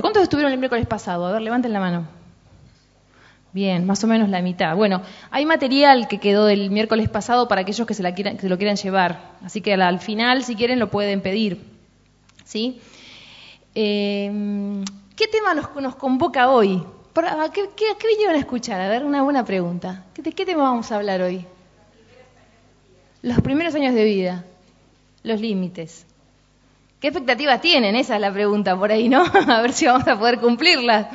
¿Cuántos estuvieron el miércoles pasado? A ver, levanten la mano. Bien, más o menos la mitad. Bueno, hay material que quedó del miércoles pasado para aquellos que se, la que lo quieran llevar. Así que al, final, si quieren, lo pueden pedir. ¿Sí? Eh, ¿Qué tema nos, convoca hoy? ¿Qué, qué, vinieron a escuchar? A ver, una buena pregunta. ¿De qué tema vamos a hablar hoy? Los primeros años de vida. Los límites. ¿Qué expectativas tienen? Esa es la pregunta por ahí, ¿no? a ver si vamos a poder cumplirlas.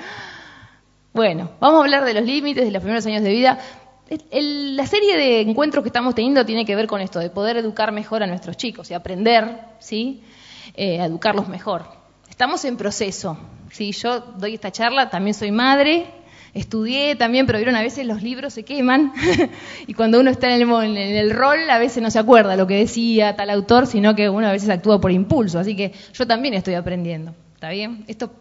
Bueno, vamos a hablar de los límites de los primeros años de vida. la serie de encuentros que estamos teniendo tiene que ver con esto, de poder educar mejor a nuestros chicos y aprender, ¿sí? Eh, a educarlos mejor. Estamos en proceso. ¿sí? Yo doy esta charla, también soy madre, estudié también, pero vieron, a veces los libros se queman y cuando uno está en el, rol a veces no se acuerda lo que decía tal autor, sino que uno a veces actúa por impulso. Así que yo también estoy aprendiendo. ¿Está bien? Esto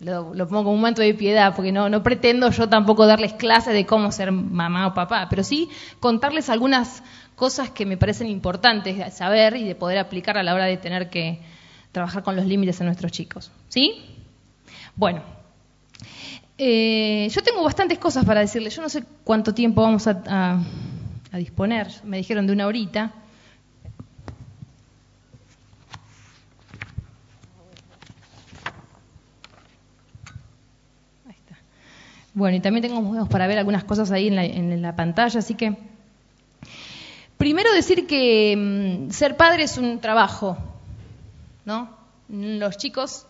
lo, pongo como un manto de piedad, porque no, pretendo yo tampoco darles clases de cómo ser mamá o papá, pero sí contarles algunas cosas que me parecen importantes de saber y de poder aplicar a la hora de tener que trabajar con los límites de nuestros chicos. ¿Sí? Bueno, eh, yo tengo bastantes cosas para decirles. Yo no sé cuánto tiempo vamos a, disponer. Me dijeron de una horita. Ahí está. Bueno, y también tengo para ver algunas cosas ahí en la, en la pantalla, así que... Primero decir que mm, ser padre es un trabajo, ¿no? Los chicos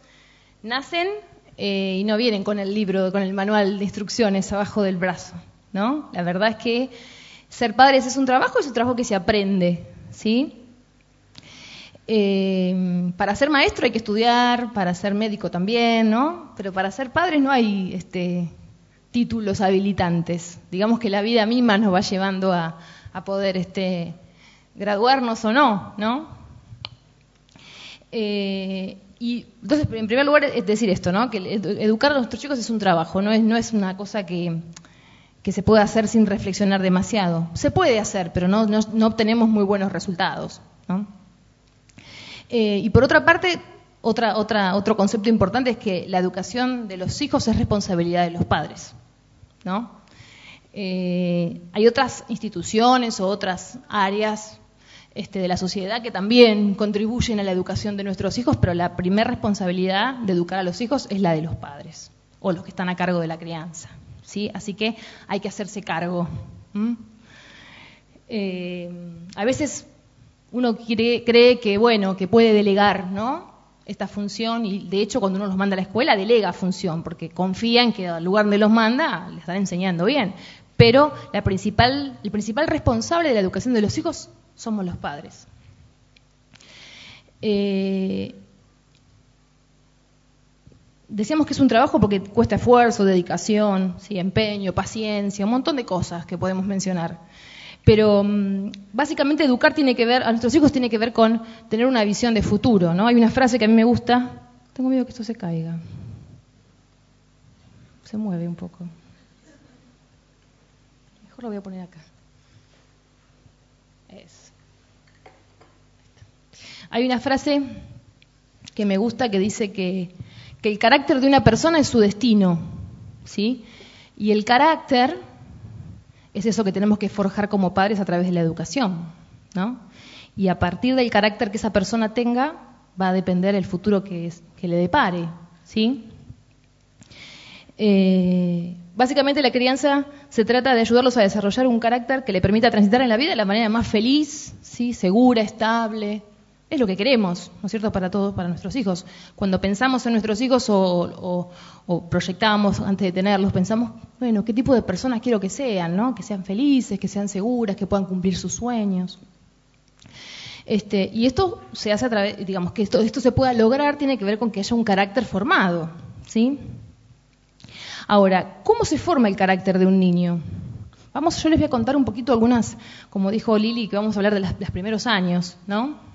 nacen eh, y no vienen con el libro, con el manual de instrucciones abajo del brazo, ¿no? La verdad es que ser padres es un trabajo, es un trabajo que se aprende, ¿sí? Eh, para ser maestro hay que estudiar, para ser médico también, ¿no? Pero para ser padres no hay este, títulos habilitantes. Digamos que la vida misma nos va llevando a, poder este, graduarnos o no, ¿no? Eh, y entonces, en primer lugar, es decir esto, ¿no? Que educar a nuestros chicos es un trabajo, no es, una cosa que, se puede hacer sin reflexionar demasiado. Se puede hacer, pero no, no, obtenemos muy buenos resultados. ¿no? Eh, y por otra parte, otra, otra, otro concepto importante es que la educación de los hijos es responsabilidad de los padres. ¿no? Eh, hay otras instituciones o otras áreas este, de la sociedad que también contribuyen a la educación de nuestros hijos, pero la primera responsabilidad de educar a los hijos es la de los padres o los que están a cargo de la crianza. ¿sí? Así que hay que hacerse cargo. Eh, a veces uno cree que bueno, que puede delegar, ¿no? esta función y de hecho cuando uno los manda a la escuela delega función porque confía en que al lugar donde los manda le están enseñando bien. Pero la principal, el principal responsable de la educación de los hijos somos los padres. Eh, decíamos que es un trabajo porque cuesta esfuerzo, dedicación, ¿sí? empeño, paciencia, un montón de cosas que podemos mencionar. Pero mm, básicamente educar tiene que ver, a nuestros hijos tiene que ver con tener una visión de futuro, ¿no? Hay una frase que a mí me gusta, tengo miedo que esto se caiga. Se mueve un poco. Mejor lo voy a poner acá. Es. Hay una frase que me gusta que dice que, el carácter de una persona es su destino, ¿sí? Y el carácter es eso que tenemos que forjar como padres a través de la educación, ¿no? Y a partir del carácter que esa persona tenga, va a depender el futuro que, que le depare, ¿sí? Eh, básicamente la crianza se trata de ayudarlos a desarrollar un carácter que le permita transitar en la vida de la manera más feliz, ¿sí? segura, estable, es lo que queremos, ¿no es cierto?, para todos, para nuestros hijos. Cuando pensamos en nuestros hijos o, proyectamos antes de tenerlos, pensamos, bueno, ¿qué tipo de personas quiero que sean, ¿no? Que sean felices, que sean seguras, que puedan cumplir sus sueños. Este, y esto se hace a través, digamos, que esto, esto se pueda lograr tiene que ver con que haya un carácter formado, ¿sí? Ahora, ¿cómo se forma el carácter de un niño? Vamos, yo les voy a contar un poquito algunas, como dijo Lili, que vamos a hablar de los primeros años, ¿no?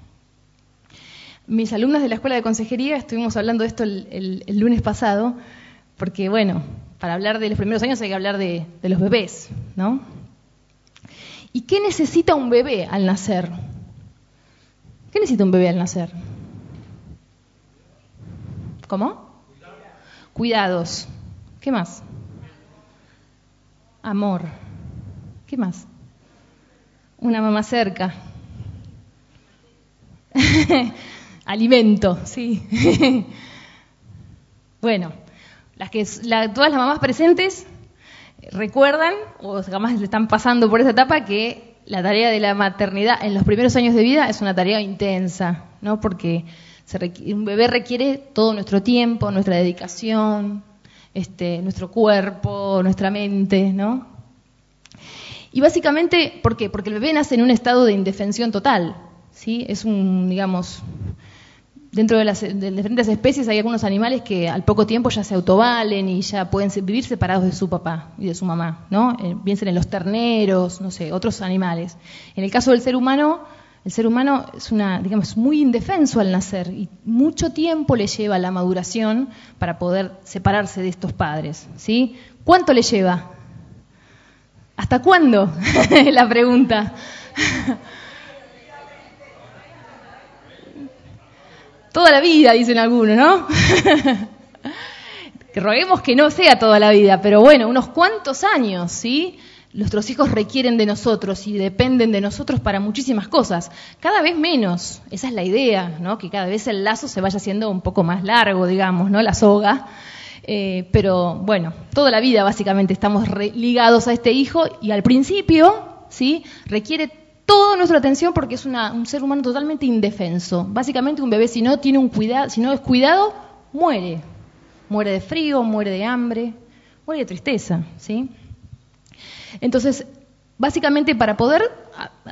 Mis alumnas de la Escuela de Consejería estuvimos hablando de esto el, lunes pasado, porque bueno, para hablar de los primeros años hay que hablar de, los bebés, ¿no? ¿Y qué necesita un bebé al nacer? ¿Qué necesita un bebé al nacer? ¿Cómo? Cuidados. ¿Qué más? Amor. ¿Qué más? Una mamá cerca. Alimento, sí. bueno, las que, todas las mamás presentes recuerdan, o jamás le están pasando por esa etapa, que la tarea de la maternidad en los primeros años de vida es una tarea intensa, ¿no? Porque un bebé requiere todo nuestro tiempo, nuestra dedicación, este, nuestro cuerpo, nuestra mente, ¿no? Y básicamente, ¿por qué? Porque el bebé nace en un estado de indefensión total, ¿sí? Es un, digamos, dentro de las diferentes especies hay algunos animales que al poco tiempo ya se autovalen y ya pueden vivir separados de su papá y de su mamá, ¿no? Eh, piensen en los terneros, no sé, otros animales. En el caso del ser humano, el ser humano es una, digamos, muy indefenso al nacer y mucho tiempo le lleva la maduración para poder separarse de estos padres, ¿sí? ¿Cuánto le lleva? ¿Hasta cuándo? la pregunta. Toda la vida, dicen algunos, ¿no? roguemos que no sea toda la vida, pero bueno, unos cuantos años, ¿sí? Nuestros hijos requieren de nosotros y dependen de nosotros para muchísimas cosas. Cada vez menos, esa es la idea, ¿no? Que cada vez el lazo se vaya haciendo un poco más largo, digamos, ¿no? La soga. Eh, pero bueno, toda la vida básicamente estamos ligados a este hijo y al principio, ¿sí? Requiere toda nuestra atención porque es un ser humano totalmente indefenso. Básicamente un bebé si no tiene un cuidado, si no es cuidado, muere. Muere de frío, muere de hambre, muere de tristeza, ¿sí? Entonces, básicamente para poder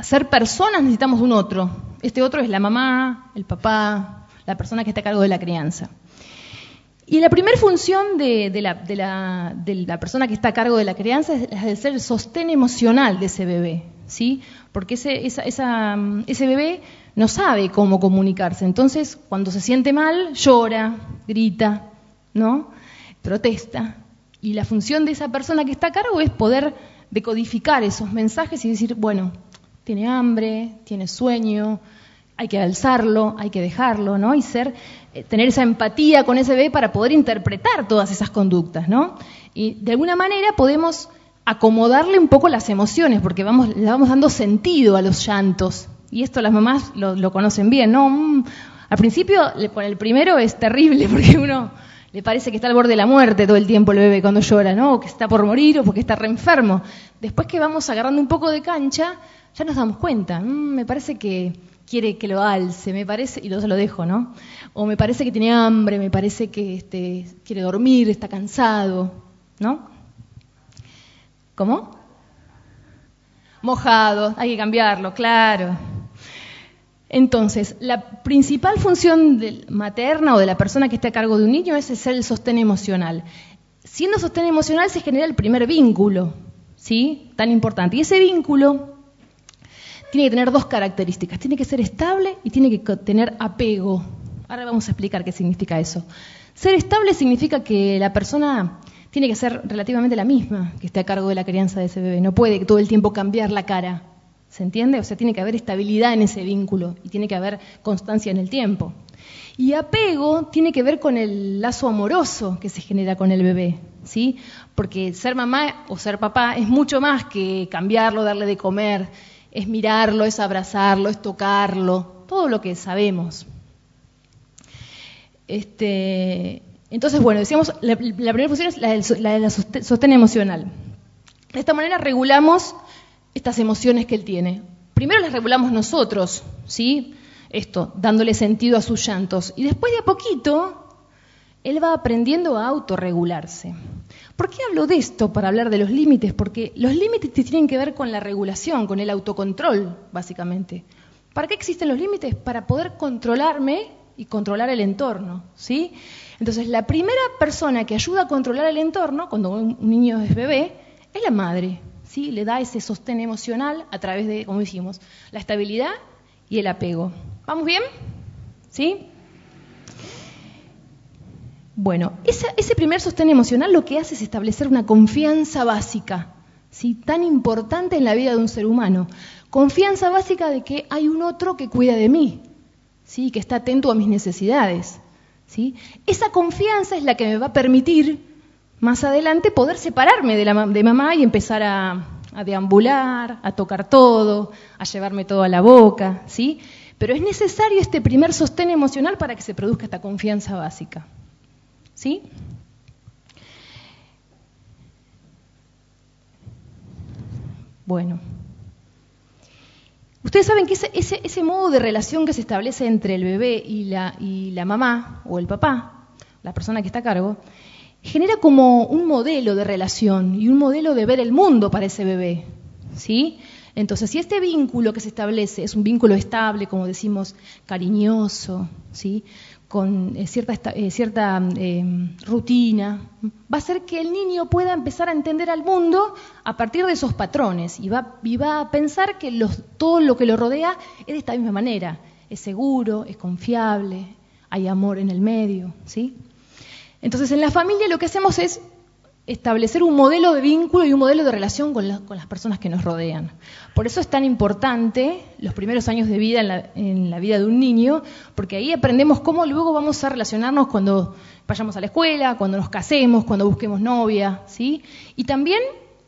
ser personas necesitamos un otro. Este otro es la mamá, el papá, la persona que está a cargo de la crianza. Y la primera función de, la, persona que está a cargo de la crianza es la de ser el sostén emocional de ese bebé. ¿Sí? Porque ese, bebé no sabe cómo comunicarse. Entonces, cuando se siente mal, llora, grita, ¿no? Protesta. Y la función de esa persona que está a cargo es poder decodificar esos mensajes y decir, bueno, tiene hambre, tiene sueño, hay que alzarlo, hay que dejarlo, ¿no? Y ser, eh, tener esa empatía con ese bebé para poder interpretar todas esas conductas, ¿no? Y de alguna manera podemos acomodarle un poco las emociones, porque vamos, le vamos dando sentido a los llantos. Y esto las mamás lo, conocen bien, ¿no? Al principio, con el primero es terrible, porque uno le parece que está al borde de la muerte todo el tiempo el bebé cuando llora, ¿no? O que está por morir o porque está re enfermo. Después que vamos agarrando un poco de cancha, ya nos damos cuenta. Mm, me parece que quiere que lo alce, me parece, y luego se lo dejo, ¿no? O me parece que tiene hambre, me parece que este, quiere dormir, está cansado, ¿no? ¿Cómo? Mojado, hay que cambiarlo, claro. Entonces, la principal función materna o de la persona que está a cargo de un niño es ser el sostén emocional. Siendo sostén emocional se genera el primer vínculo, ¿sí? Tan importante. Y ese vínculo tiene que tener dos características. Tiene que ser estable y tiene que tener apego. Ahora vamos a explicar qué significa eso. Ser estable significa que la persona tiene que ser relativamente la misma que esté a cargo de la crianza de ese bebé. No puede todo el tiempo cambiar la cara. ¿Se entiende? O sea, tiene que haber estabilidad en ese vínculo y tiene que haber constancia en el tiempo. Y apego tiene que ver con el lazo amoroso que se genera con el bebé, ¿sí? Porque ser mamá o ser papá es mucho más que cambiarlo, darle de comer, es mirarlo, es abrazarlo, es tocarlo, todo lo que sabemos. Este, entonces, bueno, decíamos, la, primera función es la del, sostén emocional. De esta manera regulamos estas emociones que él tiene. Primero las regulamos nosotros, ¿sí? Esto, dándole sentido a sus llantos. Y después de a poquito, él va aprendiendo a autorregularse. ¿Por qué hablo de esto para hablar de los límites? Porque los límites tienen que ver con la regulación, con el autocontrol, básicamente. ¿Para qué existen los límites? Para poder controlarme y controlar el entorno, ¿sí? Entonces, la primera persona que ayuda a controlar el entorno, cuando un niño es bebé, es la madre, ¿sí? Le da ese sostén emocional a través de, como dijimos, la estabilidad y el apego. ¿Vamos bien? ¿Sí? Bueno, ese primer sostén emocional lo que hace es establecer una confianza básica, ¿sí? tan importante en la vida de un ser humano. Confianza básica de que hay un otro que cuida de mí, ¿sí? que está atento a mis necesidades. ¿sí? Esa confianza es la que me va a permitir más adelante poder separarme de, la, mamá y empezar a, a deambular, a tocar todo, a llevarme todo a la boca, ¿sí? Pero es necesario este primer sostén emocional para que se produzca esta confianza básica. ¿Sí? Bueno. Ustedes saben que ese, ese, modo de relación que se establece entre el bebé y la, y la mamá o el papá, la persona que está a cargo, genera como un modelo de relación y un modelo de ver el mundo para ese bebé. ¿Sí? Entonces, si este vínculo que se establece es un vínculo estable, como decimos, cariñoso, ¿sí? Con eh, cierta, eh, cierta eh, rutina, va a hacer que el niño pueda empezar a entender al mundo a partir de esos patrones y va, y va a pensar que los, todo lo que lo rodea es de esta misma manera. Es seguro, es confiable, hay amor en el medio. ¿sí? Entonces, en la familia lo que hacemos es establecer un modelo de vínculo y un modelo de relación con, las personas que nos rodean. Por eso es tan importante los primeros años de vida en la, vida de un niño, porque ahí aprendemos cómo luego vamos a relacionarnos cuando vayamos a la escuela, cuando nos casemos, cuando busquemos novia, ¿sí? Y también,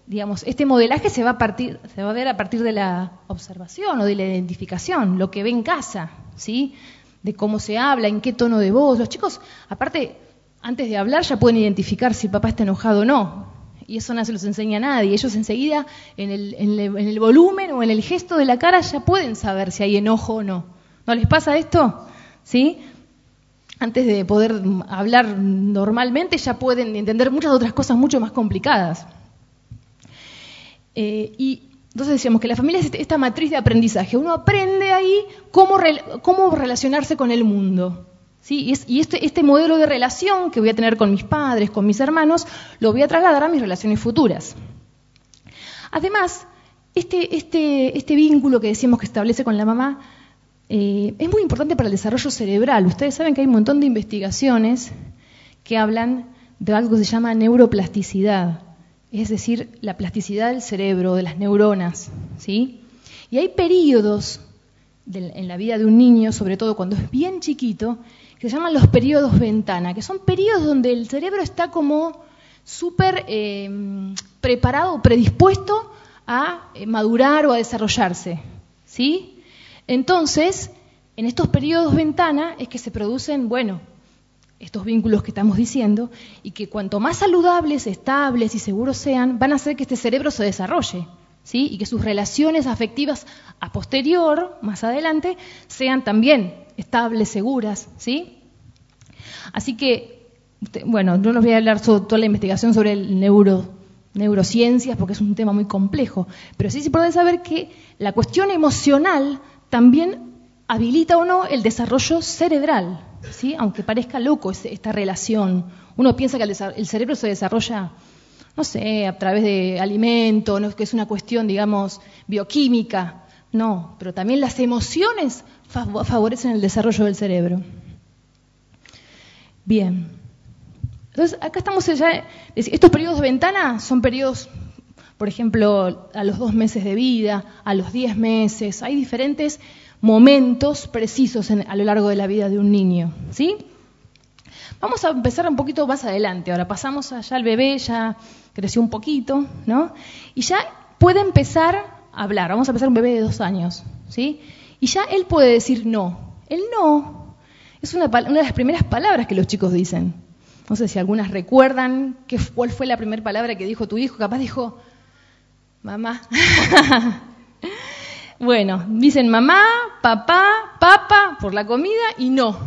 digamos, este modelaje se va a partir, se va a ver a partir de la observación o de la identificación, lo que ve en casa, ¿sí? De cómo se habla, en qué tono de voz. Los chicos, aparte, antes de hablar ya pueden identificar si el papá está enojado o no. Y eso no se los enseña a nadie. Ellos enseguida, en el, en, el, volumen o en el gesto de la cara, ya pueden saber si hay enojo o no. ¿No les pasa esto? ¿Sí? Antes de poder hablar normalmente, ya pueden entender muchas otras cosas mucho más complicadas. Eh, y entonces decíamos que la familia es esta matriz de aprendizaje. Uno aprende ahí cómo, cómo relacionarse con el mundo. Y, este, este, modelo de relación que voy a tener con mis padres, con mis hermanos, lo voy a trasladar a mis relaciones futuras. Además, este, este, este vínculo que decíamos que establece con la mamá eh, es muy importante para el desarrollo cerebral. Ustedes saben que hay un montón de investigaciones que hablan de algo que se llama neuroplasticidad, es decir, la plasticidad del cerebro, de las neuronas. ¿sí? Y hay periodos en la vida de un niño, sobre todo cuando es bien chiquito, que se llaman los periodos ventana, que son periodos donde el cerebro está como súper eh, preparado, predispuesto a eh, madurar o a desarrollarse. ¿Sí? Entonces, en estos periodos ventana es que se producen, bueno, estos vínculos que estamos diciendo, y que cuanto más saludables, estables y seguros sean, van a hacer que este cerebro se desarrolle. ¿Sí? y que sus relaciones afectivas a posterior, más adelante, sean también estables, seguras, ¿sí? Así que, bueno, no les voy a hablar sobre toda la investigación sobre el neuro, neurociencias porque es un tema muy complejo, pero sí se puede saber que la cuestión emocional también habilita o no el desarrollo cerebral, ¿sí? aunque parezca loco esta relación. Uno piensa que el cerebro se desarrolla, no sé, a través de alimento, que es una cuestión, digamos, bioquímica. No, pero también las emociones favorecen el desarrollo del cerebro. Bien. Entonces, acá estamos ya. Estos periodos de ventana son periodos, por ejemplo, a los dos meses de vida, a los diez meses. Hay diferentes momentos precisos a lo largo de la vida de un niño. ¿Sí? Vamos a empezar un poquito más adelante. Ahora pasamos allá al bebé, ya creció un poquito, ¿no? Y ya puede empezar hablar. Vamos a empezar un bebé de dos años, ¿sí? Y ya él puede decir no. El no es una, de las primeras palabras que los chicos dicen. No sé si algunas recuerdan cuál fue la primera palabra que dijo tu hijo. Capaz dijo, mamá. bueno, dicen mamá, papá, papa por la comida y no.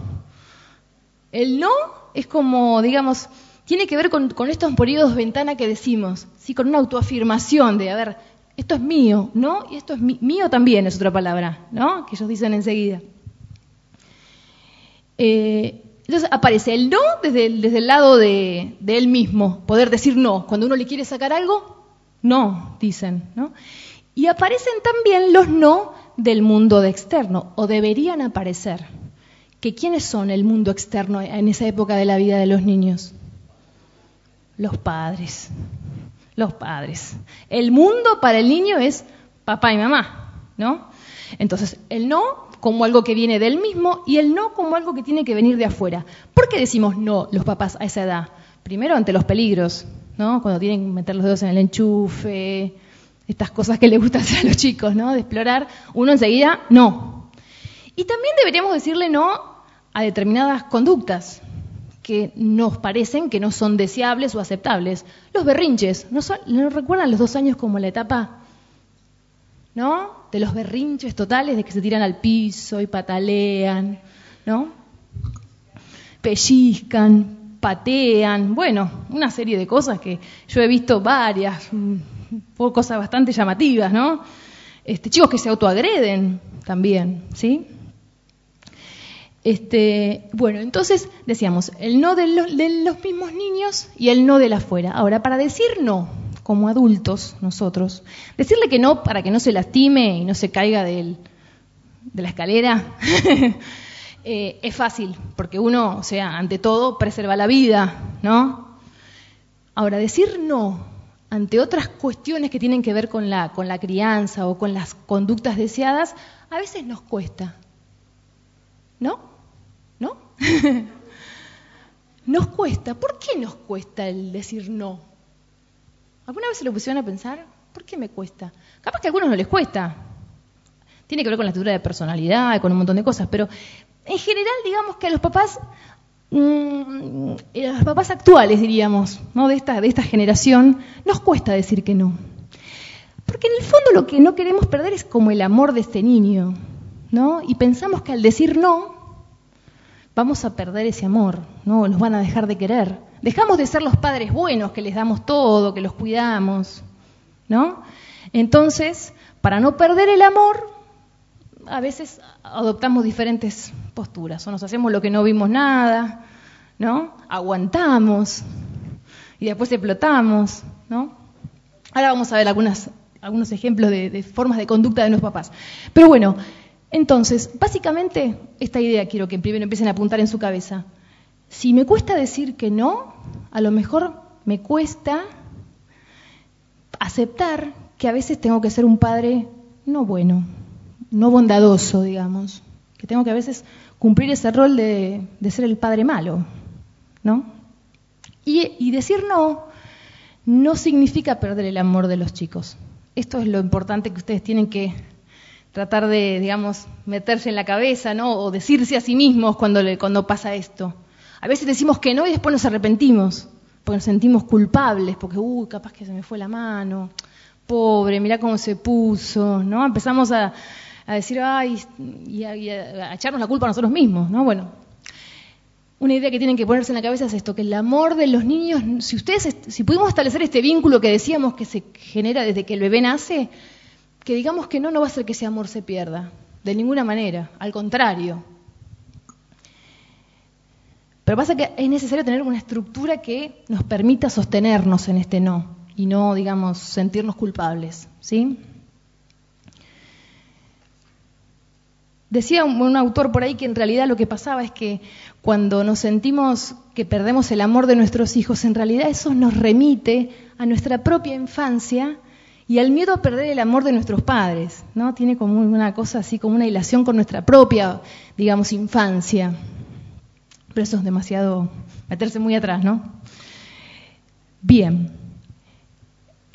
El no es como, digamos, tiene que ver con, estos periodos ventana que decimos, ¿sí? con una autoafirmación de, a ver, esto es mío, ¿no? Y esto es mío también, es otra palabra, ¿no? Que ellos dicen enseguida. Eh, entonces aparece el no desde el, lado de, él mismo, poder decir no. Cuando uno le quiere sacar algo, no, dicen, ¿no? Y aparecen también los no del mundo externo, o deberían aparecer. ¿Que ¿Quiénes son el mundo externo en esa época de la vida de los niños? Los padres los padres. El mundo para el niño es papá y mamá, ¿no? Entonces, el no como algo que viene del mismo y el no como algo que tiene que venir de afuera. ¿Por qué decimos no los papás a esa edad? Primero ante los peligros, ¿no? Cuando tienen que meter los dedos en el enchufe, estas cosas que les gusta hacer a los chicos, ¿no? De explorar, uno enseguida no. Y también deberíamos decirle no a determinadas conductas que nos parecen que no son deseables o aceptables. Los berrinches, ¿no, ¿no recuerdan los dos años como la etapa, ¿no? De los berrinches totales, de que se tiran al piso y patalean, ¿no? Pellizcan, patean, bueno, una serie de cosas que yo he visto varias, mm, cosas bastante llamativas, ¿no? Este, chicos que se autoagreden también, ¿sí? Este, bueno, entonces decíamos, el no de los, mismos niños y el no de la afuera. Ahora, para decir no, como adultos nosotros, decirle que no para que no se lastime y no se caiga del, de la escalera, eh, es fácil, porque uno, o sea, ante todo, preserva la vida, ¿no? Ahora, decir no ante otras cuestiones que tienen que ver con la, con la crianza o con las conductas deseadas, a veces nos cuesta. ¿No? ¿No? nos cuesta. ¿Por qué nos cuesta el decir no? ¿Alguna vez se lo pusieron a pensar? ¿Por qué me cuesta? Capaz que a algunos no les cuesta. Tiene que ver con la estructura de personalidad, con un montón de cosas, pero en general digamos que a los papás, mm, a los papás actuales diríamos, ¿no? de, esta, de esta generación, nos cuesta decir que no. Porque en el fondo lo que no queremos perder es como el amor de este niño, ¿no? Y pensamos que al decir no, vamos a perder ese amor, ¿no? Nos van a dejar de querer. Dejamos de ser los padres buenos que les damos todo, que los cuidamos, ¿no? Entonces, para no perder el amor, a veces adoptamos diferentes posturas, o nos hacemos lo que no vimos nada, ¿no? Aguantamos y después explotamos, ¿no? Ahora vamos a ver algunas, algunos ejemplos de, de formas de conducta de los papás. Pero bueno, entonces, básicamente, esta idea quiero que primero empiecen a apuntar en su cabeza. Si me cuesta decir que no, a lo mejor me cuesta aceptar que a veces tengo que ser un padre no bueno, no bondadoso, digamos, que tengo que a veces cumplir ese rol de, ser el padre malo, ¿no? Y, decir no no significa perder el amor de los chicos. Esto es lo importante que ustedes tienen que tratar de, digamos, meterse en la cabeza, ¿no? O decirse a sí mismos cuando, le, cuando pasa esto. A veces decimos que no y después nos arrepentimos, porque nos sentimos culpables, porque, uy, capaz que se me fue la mano, pobre, mira cómo se puso, ¿no? Empezamos a, decir, ay, y a, a, echarnos la culpa a nosotros mismos, ¿no? Bueno, una idea que tienen que ponerse en la cabeza es esto, que el amor de los niños, si ustedes, si pudimos establecer este vínculo que decíamos que se genera desde que el bebé nace, que digamos que no, no va a ser que ese amor se pierda, de ninguna manera, al contrario. Pero pasa que es necesario tener una estructura que nos permita sostenernos en este no y no, digamos, sentirnos culpables, ¿sí? Decía un, autor por ahí que en realidad lo que pasaba es que cuando nos sentimos que perdemos el amor de nuestros hijos, en realidad eso nos remite a nuestra propia infancia y al miedo a perder el amor de nuestros padres, ¿no? Tiene como una cosa así, como una hilación con nuestra propia, digamos, infancia. Pero eso es demasiado meterse muy atrás, ¿no? Bien.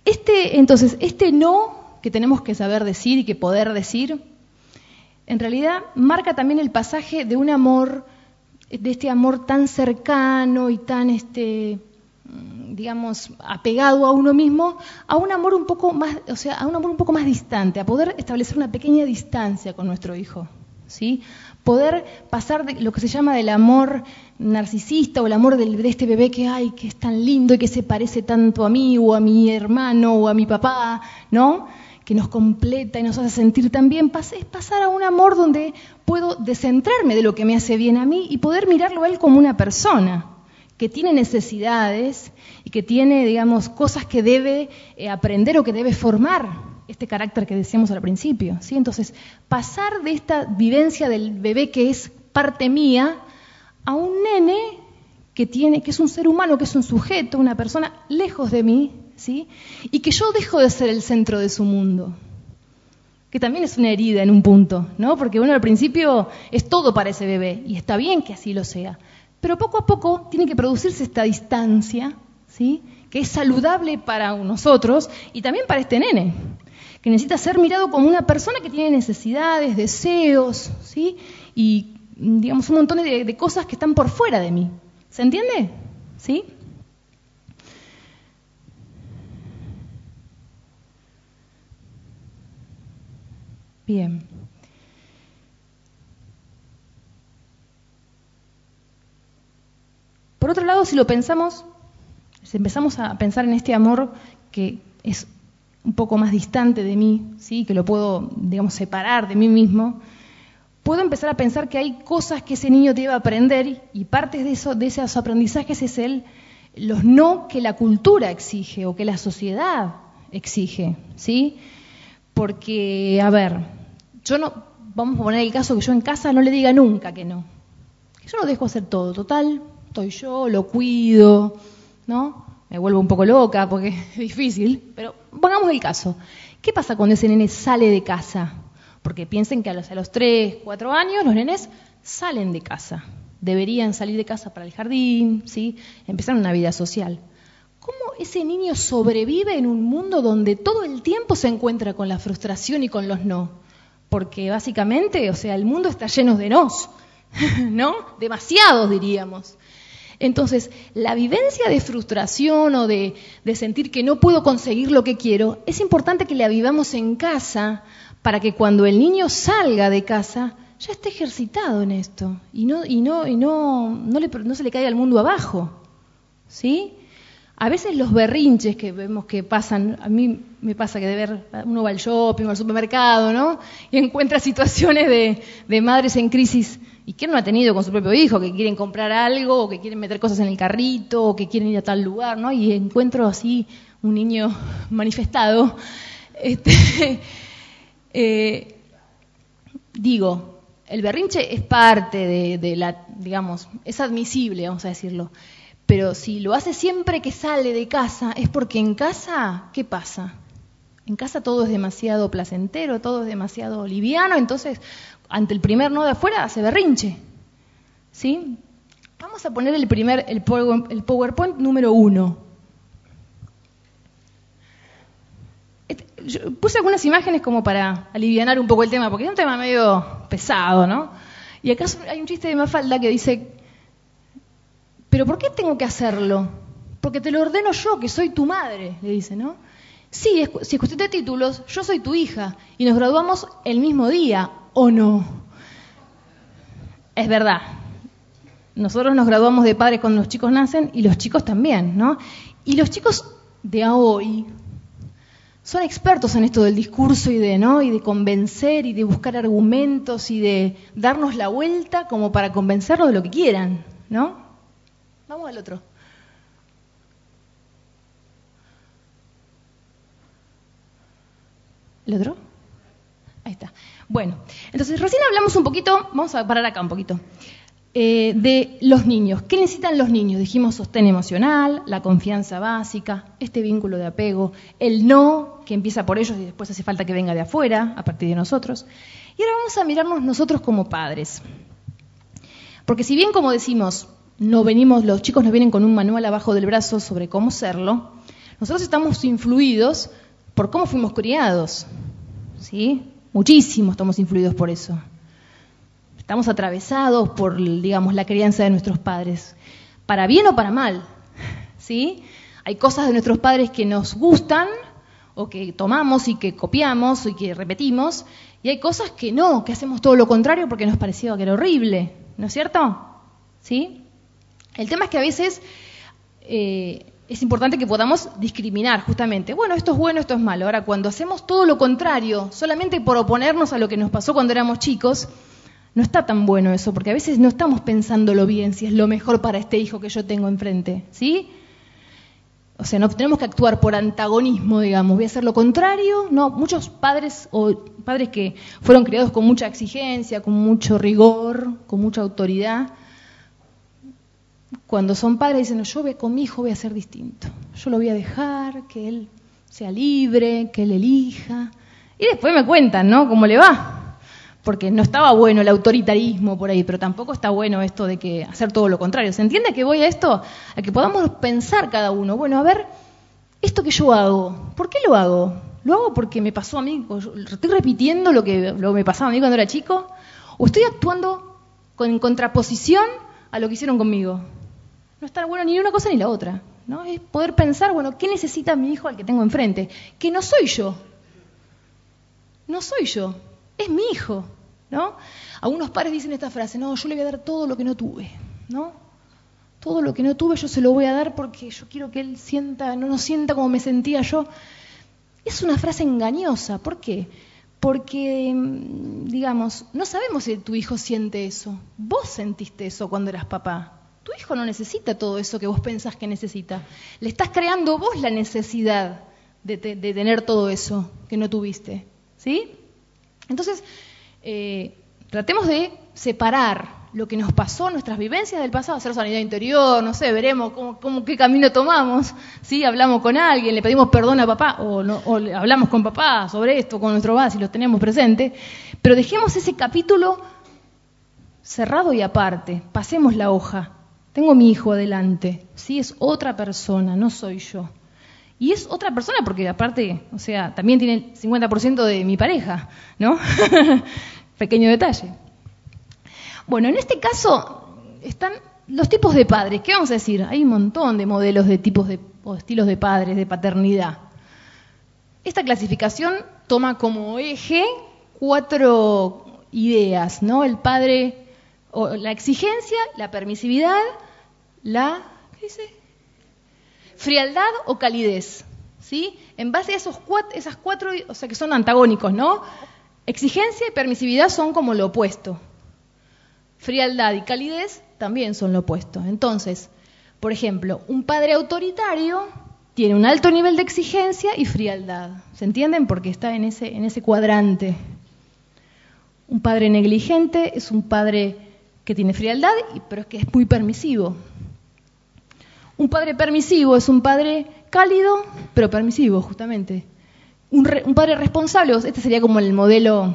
Este, entonces, este no que tenemos que saber decir y que poder decir, en realidad marca también el pasaje de un amor, de este amor tan cercano y tan este, digamos, apegado a uno mismo, a un amor un poco más, o sea, a un amor un poco más distante, a poder establecer una pequeña distancia con nuestro hijo, ¿sí? Poder pasar de lo que se llama del amor narcisista o el amor de este bebé que, ay, que es tan lindo y que se parece tanto a mí o a mi hermano o a mi papá, ¿no? que nos completa y nos hace sentir tan bien, es pasar a un amor donde puedo descentrarme de lo que me hace bien a mí y poder mirarlo a él como una persona, que tiene necesidades y que tiene, digamos, cosas que debe eh, aprender o que debe formar este carácter que decíamos al principio. ¿sí? Entonces, pasar de esta vivencia del bebé que es parte mía a un nene que tiene, que es un ser humano, que es un sujeto, una persona lejos de mí, ¿sí? y que yo dejo de ser el centro de su mundo. que también es una herida en un punto, ¿no? Porque uno al principio es todo para ese bebé y está bien que así lo sea. Pero poco a poco tiene que producirse esta distancia, ¿sí? Que es saludable para nosotros y también para este nene, que necesita ser mirado como una persona que tiene necesidades, deseos, ¿sí? Y digamos un montón de, cosas que están por fuera de mí. ¿Se entiende? ¿Sí? Bien. Por otro lado, si lo pensamos, si empezamos a pensar en este amor que es un poco más distante de mí, ¿sí? que lo puedo, digamos, separar de mí mismo, puedo empezar a pensar que hay cosas que ese niño debe aprender y partes de, eso, de esos aprendizajes es el, los no que la cultura exige o que la sociedad exige, ¿sí? Porque, a ver, yo no, vamos a poner el caso que yo en casa no le diga nunca que no. Que yo lo dejo hacer todo, total, estoy yo, lo cuido, ¿no? Me vuelvo un poco loca porque es difícil, pero pongamos el caso. ¿Qué pasa cuando ese nene sale de casa? Porque piensen que a los, a los 3, 4 años los nenes salen de casa. Deberían salir de casa para el jardín, ¿sí? Empezar una vida social. ¿Cómo ese niño sobrevive en un mundo donde todo el tiempo se encuentra con la frustración y con los no? porque básicamente, o sea, el mundo está lleno de nos, ¿no? Demasiados diríamos. Entonces, la vivencia de frustración o de, sentir que no puedo conseguir lo que quiero, es importante que la vivamos en casa para que cuando el niño salga de casa ya esté ejercitado en esto y no, y no, y no, no, le, no se le caiga el mundo abajo. ¿Sí? A veces los berrinches que vemos que pasan, a mí me pasa que de ver, uno va al shopping o al supermercado, ¿no? Y encuentra situaciones de, madres en crisis. ¿Y quién no ha tenido con su propio hijo? Que quieren comprar algo, o que quieren meter cosas en el carrito, o que quieren ir a tal lugar, ¿no? Y encuentro así un niño manifestado. Este, eh, digo, el berrinche es parte de la, digamos, es admisible, vamos a decirlo. Pero si lo hace siempre que sale de casa, es porque en casa, ¿qué pasa? En casa todo es demasiado placentero, todo es demasiado liviano, entonces ante el primer no de afuera hace berrinche. ¿Sí? Vamos a poner el primer, el PowerPoint número uno. Este, puse algunas imágenes como para aliviar un poco el tema, porque es un tema medio pesado, ¿no? Y acá hay un chiste de Mafalda que dice, pero ¿por qué tengo que hacerlo? Porque te lo ordeno yo, que soy tu madre, le dice, ¿no? Sí, si es cuestión de títulos, yo soy tu hija y nos graduamos el mismo día, ¿o no? Es verdad. Nosotros nos graduamos de padres cuando los chicos nacen y los chicos también, ¿no? Y los chicos de hoy son expertos en esto del discurso y de, ¿no? y de convencer y de buscar argumentos y de darnos la vuelta como para convencernos de lo que quieran, ¿no? Vamos al otro. ¿El otro? Ahí está. Bueno, entonces recién hablamos un poquito, vamos a parar acá un poquito, eh, de los niños. ¿Qué necesitan los niños? Dijimos sostén emocional, la confianza básica, este vínculo de apego, el no, que empieza por ellos y después hace falta que venga de afuera, a partir de nosotros. Y ahora vamos a mirarnos nosotros como padres. Porque si bien, como decimos, no venimos, los chicos no vienen con un manual abajo del brazo sobre cómo serlo, nosotros estamos influidos por cómo fuimos criados. ¿Sí? Muchísimo estamos influidos por eso. Estamos atravesados por, digamos, la crianza de nuestros padres, para bien o para mal. ¿Sí? Hay cosas de nuestros padres que nos gustan o que tomamos y que copiamos y que repetimos, y hay cosas que no, que hacemos todo lo contrario porque nos parecía que era horrible, ¿no es cierto? ¿Sí? El tema es que a veces eh, es importante que podamos discriminar justamente, bueno, esto es bueno, esto es malo. Ahora, cuando hacemos todo lo contrario, solamente por oponernos a lo que nos pasó cuando éramos chicos, no está tan bueno eso, porque a veces no estamos pensándolo bien si es lo mejor para este hijo que yo tengo enfrente, ¿sí? O sea, no tenemos que actuar por antagonismo, digamos, voy a hacer lo contrario. No, muchos padres o padres que fueron criados con mucha exigencia, con mucho rigor, con mucha autoridad, cuando son padres dicen, yo con mi hijo voy a ser distinto, yo lo voy a dejar, que él sea libre, que él elija, Y después me cuentan, ¿no? ¿Cómo le va? Porque no estaba bueno el autoritarismo por ahí, pero tampoco está bueno esto de que hacer todo lo contrario. ¿Se entiende que voy a esto? A que podamos pensar cada uno, bueno, a ver, esto que yo hago, ¿por qué lo hago? ¿Lo hago porque me pasó a mí? ¿Estoy repitiendo lo que, lo me pasaba a mí cuando era chico? ¿O estoy actuando en contraposición a lo que hicieron conmigo? No está bueno ni una cosa ni la otra. ¿no? Es poder pensar, bueno, ¿qué necesita mi hijo al que tengo enfrente? Que no soy yo. No soy yo. Es mi hijo. ¿no? Algunos padres dicen esta frase, no, yo le voy a dar todo lo que no tuve. ¿no? Todo lo que no tuve yo se lo voy a dar porque yo quiero que él sienta, no nos sienta como me sentía yo. Es una frase engañosa. ¿Por qué? Porque, mm, digamos, no sabemos si tu hijo siente eso. Vos sentiste eso cuando eras papá. Tu hijo no necesita todo eso que vos pensás que necesita. Le estás creando vos la necesidad de, tener todo eso que no tuviste. ¿Sí? Entonces, eh, tratemos de separar lo que nos pasó, nuestras vivencias del pasado, hacer sanidad interior, no sé, veremos cómo, qué camino tomamos, ¿sí? Hablamos con alguien, le pedimos perdón a papá, o, hablamos con papá sobre esto, con nuestro base, si lo tenemos presente, pero dejemos ese capítulo cerrado y aparte, pasemos la hoja. Tengo mi hijo adelante, ¿sí? Es otra persona, no soy yo. Y es otra persona porque aparte, o sea, también tiene el 50% de mi pareja, ¿no? Pequeño detalle. Bueno, en este caso están los tipos de padres. ¿Qué vamos a decir? Hay un montón de modelos de tipos de, o estilos de padres, de paternidad. Esta clasificación toma como eje cuatro ideas, ¿no? El padre, o la exigencia, la permisividad, la, ¿qué dice? Frialdad o calidez, ¿sí? En base a esos cuatro, esas cuatro, o sea, que son antagónicos, ¿no? Exigencia y permisividad son como lo opuesto. Frialdad y calidez también son lo opuesto. Entonces, por ejemplo, un padre autoritario tiene un alto nivel de exigencia y frialdad. ¿Se entienden? Porque está en ese, en ese cuadrante. Un padre negligente es un padre que tiene frialdad, pero es que es muy permisivo. Un padre permisivo es un padre cálido, pero permisivo, justamente. Un, un padre responsable, este sería como el modelo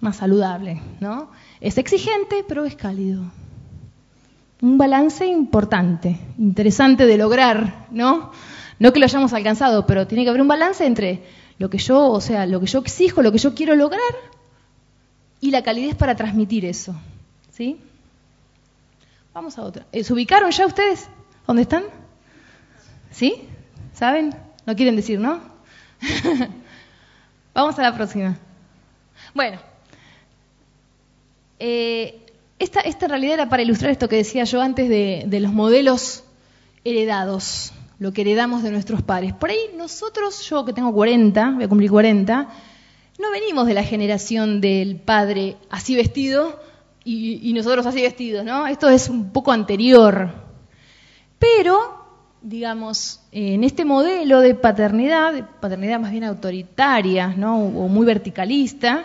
más saludable, ¿no? Es exigente, pero es cálido. Un balance importante, interesante de lograr, ¿no? No que lo hayamos alcanzado, pero tiene que haber un balance entre lo que yo, o sea, lo que yo exijo, lo que yo quiero lograr y la calidez para transmitir eso. ¿Sí? Vamos a otra. Eh, ¿Se ubicaron ya ustedes? ¿Dónde están? ¿Sí? ¿Saben? No quieren decir, ¿no? Vamos a la próxima. Bueno, eh, esta, esta realidad era para ilustrar esto que decía yo antes de, de los modelos heredados, lo que heredamos de nuestros padres. Por ahí nosotros, yo que tengo 40, voy a cumplir 40, no venimos de la generación del padre así vestido y, y, nosotros así vestidos, ¿no? Esto es un poco anterior. Pero, digamos, en este modelo de paternidad, de paternidad más bien autoritaria, ¿no? O muy verticalista,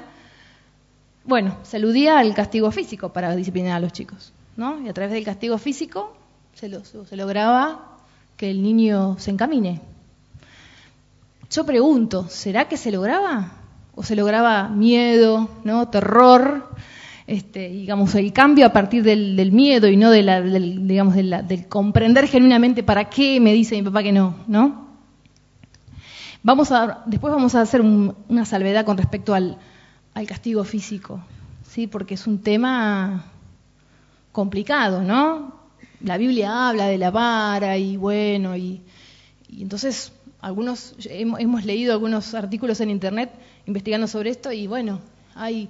bueno, se aludía al castigo físico para disciplinar a los chicos, ¿no? Y a través del castigo físico se, se lograba que el niño se encamine. Yo pregunto, ¿será que se lograba? ¿O se lograba miedo, ¿no? terror? Este, digamos, el cambio a partir del, miedo y no de la, del, digamos, del comprender genuinamente para qué me dice mi papá que no, ¿no? Vamos a, después vamos a hacer una salvedad con respecto al, al castigo físico, ¿sí? porque es un tema complicado, ¿no? La Biblia habla de la vara y bueno, y, entonces algunos hemos, leído algunos artículos en internet investigando sobre esto y bueno, hay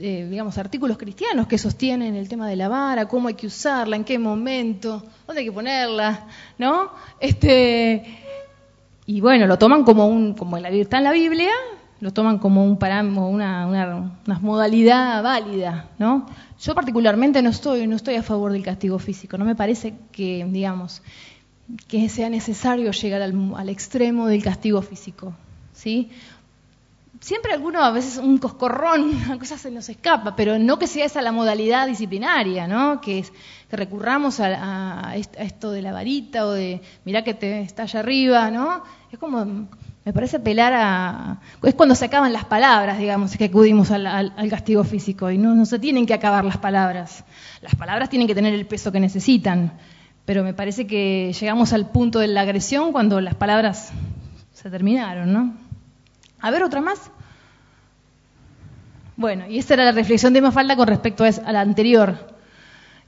eh, digamos artículos cristianos que sostienen el tema de la vara, cómo hay que usarla, en qué momento, dónde hay que ponerla, ¿no? Este y bueno, lo toman como un como está en la Biblia, lo toman como un parámetro, una, una, modalidad válida, ¿no? Yo particularmente no estoy, no estoy a favor del castigo físico, no me parece que, digamos, que sea necesario llegar al, al extremo del castigo físico, ¿sí? Siempre alguno, a veces un coscorrón, una cosa se nos escapa, pero no que sea esa la modalidad disciplinaria, ¿no? Que, es, que recurramos a, a, esto de la varita o de, mirá que te está allá arriba, ¿no? Es como Me parece apelar a... Es cuando se acaban las palabras, digamos, que acudimos al, castigo físico. Y no, no se tienen que acabar las palabras. Las palabras tienen que tener el peso que necesitan. Pero me parece que llegamos al punto de la agresión cuando las palabras se terminaron, ¿no? A ver, otra más. Bueno, y esta era la reflexión de Mafalda con respecto a la anterior.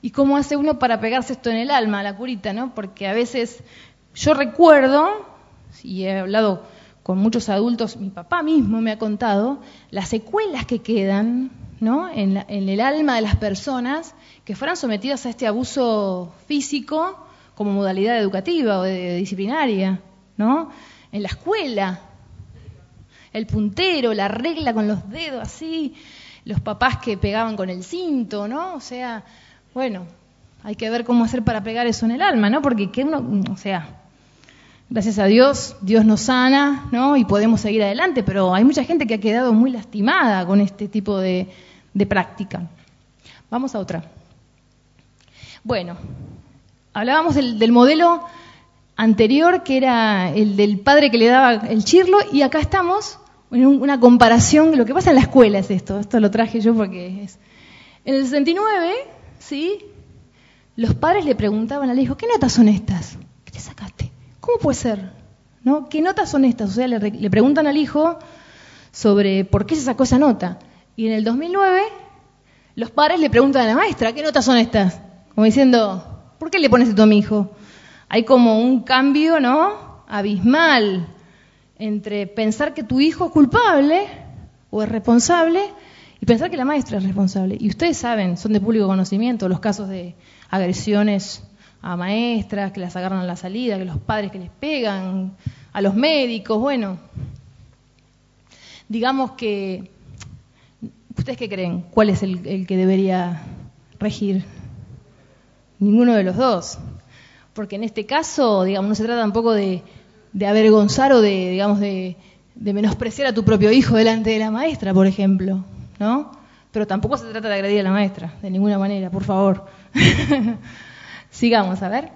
¿Y cómo hace uno para pegarse esto en el alma, la curita, no? Porque a veces yo recuerdo, y he hablado con muchos adultos, mi papá mismo me ha contado, las secuelas que quedan en, en el alma de las personas que fueran sometidas a este abuso físico como modalidad educativa o disciplinaria, ¿no? En la escuela, el puntero, la regla con los dedos así, los papás que pegaban con el cinto, ¿no? O sea, bueno, hay que ver cómo hacer para pegar eso en el alma, ¿no? Porque que uno, o sea, gracias a Dios, Dios nos sana, ¿no? Y podemos seguir adelante, pero hay mucha gente que ha quedado muy lastimada con este tipo de, de práctica. Vamos a otra. Bueno, hablábamos del, modelo anterior, que era el del padre que le daba el chirlo, y acá estamos en una comparación, lo que pasa en la escuela es esto, esto lo traje yo porque es... En el 69, ¿sí? Los padres le preguntaban al hijo, ¿qué notas son estas? ¿Qué te sacaste? ¿Cómo puede ser? ¿No? ¿Qué notas son estas? O sea, le, le preguntan al hijo sobre por qué se sacó esa nota. Y en el 2009, los padres le preguntan a la maestra, ¿qué notas son estas? Como diciendo, ¿por qué le pones esto a mi hijo? Hay como un cambio, ¿no? Abismal entre pensar que tu hijo es culpable o es responsable y pensar que la maestra es responsable. Y ustedes saben, son de público conocimiento los casos de agresiones a maestras que las agarran a la salida, que los padres que les pegan, a los médicos, bueno. Digamos que, ¿ustedes qué creen? ¿Cuál es el, el que debería regir? Ninguno de los dos. Porque en este caso, digamos, no se trata tampoco de, de avergonzar o de, digamos, de, menospreciar a tu propio hijo delante de la maestra, por ejemplo, ¿no? Pero tampoco se trata de agredir a la maestra, de ninguna manera, por favor. Sigamos, a ver.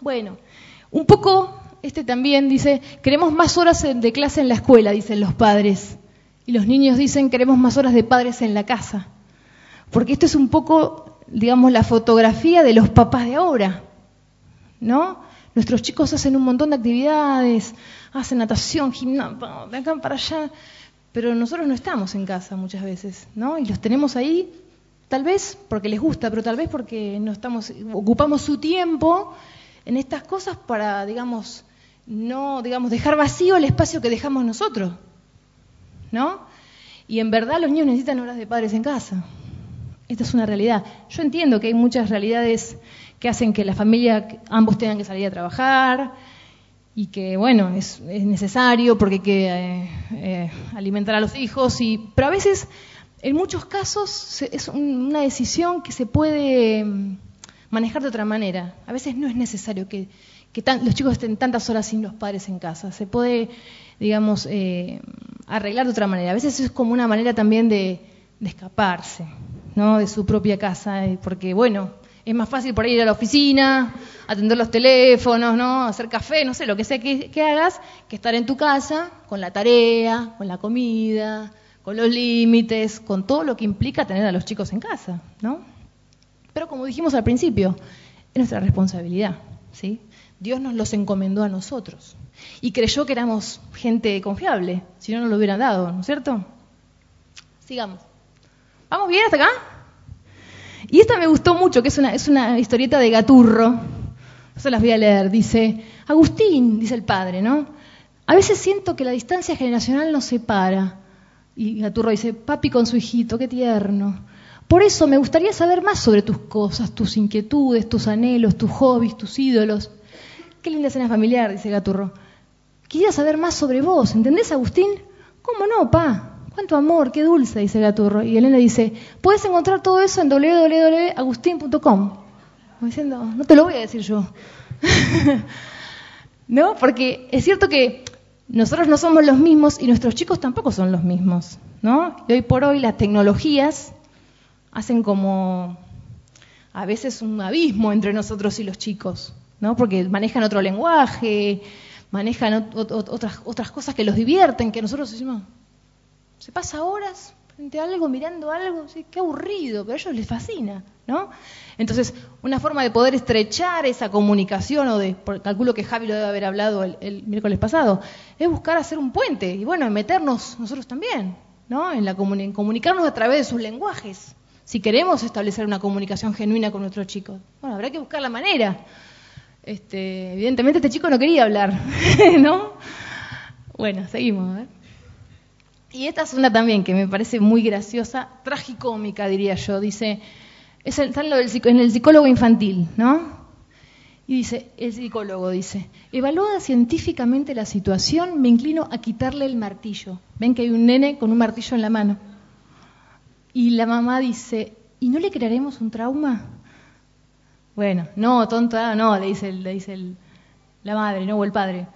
Bueno, un poco, este también dice, queremos más horas de clase en la escuela, dicen los padres. Y los niños dicen, queremos más horas de padres en la casa. Porque esto es un poco digamos, la fotografía de los papás de ahora, ¿no? Nuestros chicos hacen un montón de actividades, hacen natación, gimnasia, de acá para allá, pero nosotros no estamos en casa muchas veces, ¿no? Y los tenemos ahí, tal vez porque les gusta, pero tal vez porque no estamos, ocupamos su tiempo en estas cosas para, digamos, no, digamos, dejar vacío el espacio que dejamos nosotros, ¿no? Y en verdad los niños necesitan horas de padres en casa. Esta es una realidad. Yo entiendo que hay muchas realidades que hacen que la familia, ambos tengan que salir a trabajar y que, bueno, es, necesario porque hay que eh, eh, alimentar a los hijos, y, pero a veces, en muchos casos, es una decisión que se puede mm, manejar de otra manera. A veces no es necesario que, los chicos estén tantas horas sin los padres en casa. Se puede, digamos, eh, arreglar de otra manera. A veces es como una manera también de escaparse. ¿no? de su propia casa, eh, porque bueno, es más fácil por ahí ir a la oficina, atender los teléfonos, ¿no? hacer café, no sé, lo que sea que, hagas, que estar en tu casa con la tarea, con la comida, con los límites, con todo lo que implica tener a los chicos en casa, ¿no? Pero como dijimos al principio, es nuestra responsabilidad, ¿sí? Dios nos los encomendó a nosotros y creyó que éramos gente confiable, si no nos lo hubieran dado, ¿no es cierto? Sigamos. ¿Vamos bien hasta acá? Y esta me gustó mucho, que es una, es una historieta de Gaturro. Se las voy a leer. Dice, Agustín, dice el padre, ¿no? A veces siento que la distancia generacional nos separa. Y Gaturro dice, papi con su hijito, qué tierno. Por eso me gustaría saber más sobre tus cosas, tus inquietudes, tus anhelos, tus hobbies, tus ídolos. Qué linda escena familiar, dice Gaturro. Quería saber más sobre vos, ¿entendés, Agustín? ¿Cómo no, pa? ¿Cuánto amor? Qué dulce, dice Gaturro. Y Elena dice, puedes encontrar todo eso en www.agustin.com. Diciendo, no te lo voy a decir yo. ¿No? Porque es cierto que nosotros no somos los mismos y nuestros chicos tampoco son los mismos. ¿No? Y hoy por hoy las tecnologías hacen como a veces un abismo entre nosotros y los chicos, ¿no? Porque manejan otro lenguaje, manejan otras, otras cosas que los divierten, que nosotros decimos, se pasa horas frente a algo, mirando algo, ¿sí? qué aburrido, pero a ellos les fascina, ¿no? Entonces, una forma de poder estrechar esa comunicación, o de, calculo que Javi lo debe haber hablado el, miércoles pasado, es buscar hacer un puente y bueno, meternos nosotros también, ¿no? En, la, en comunicarnos a través de sus lenguajes. Si queremos establecer una comunicación genuina con nuestros chicos, bueno, habrá que buscar la manera. Este, evidentemente este chico no quería hablar, ¿no? Bueno, seguimos. Y esta es una también que me parece muy graciosa, tragicómica diría yo. Dice, es está en, en el psicólogo infantil, ¿no? Y dice, el psicólogo dice, evaluada científicamente la situación, me inclino a quitarle el martillo. Ven que hay un nene con un martillo en la mano. Y la mamá dice, ¿y no le crearemos un trauma? Bueno, no, tonta, no, le dice, le dice la madre, no, o el padre.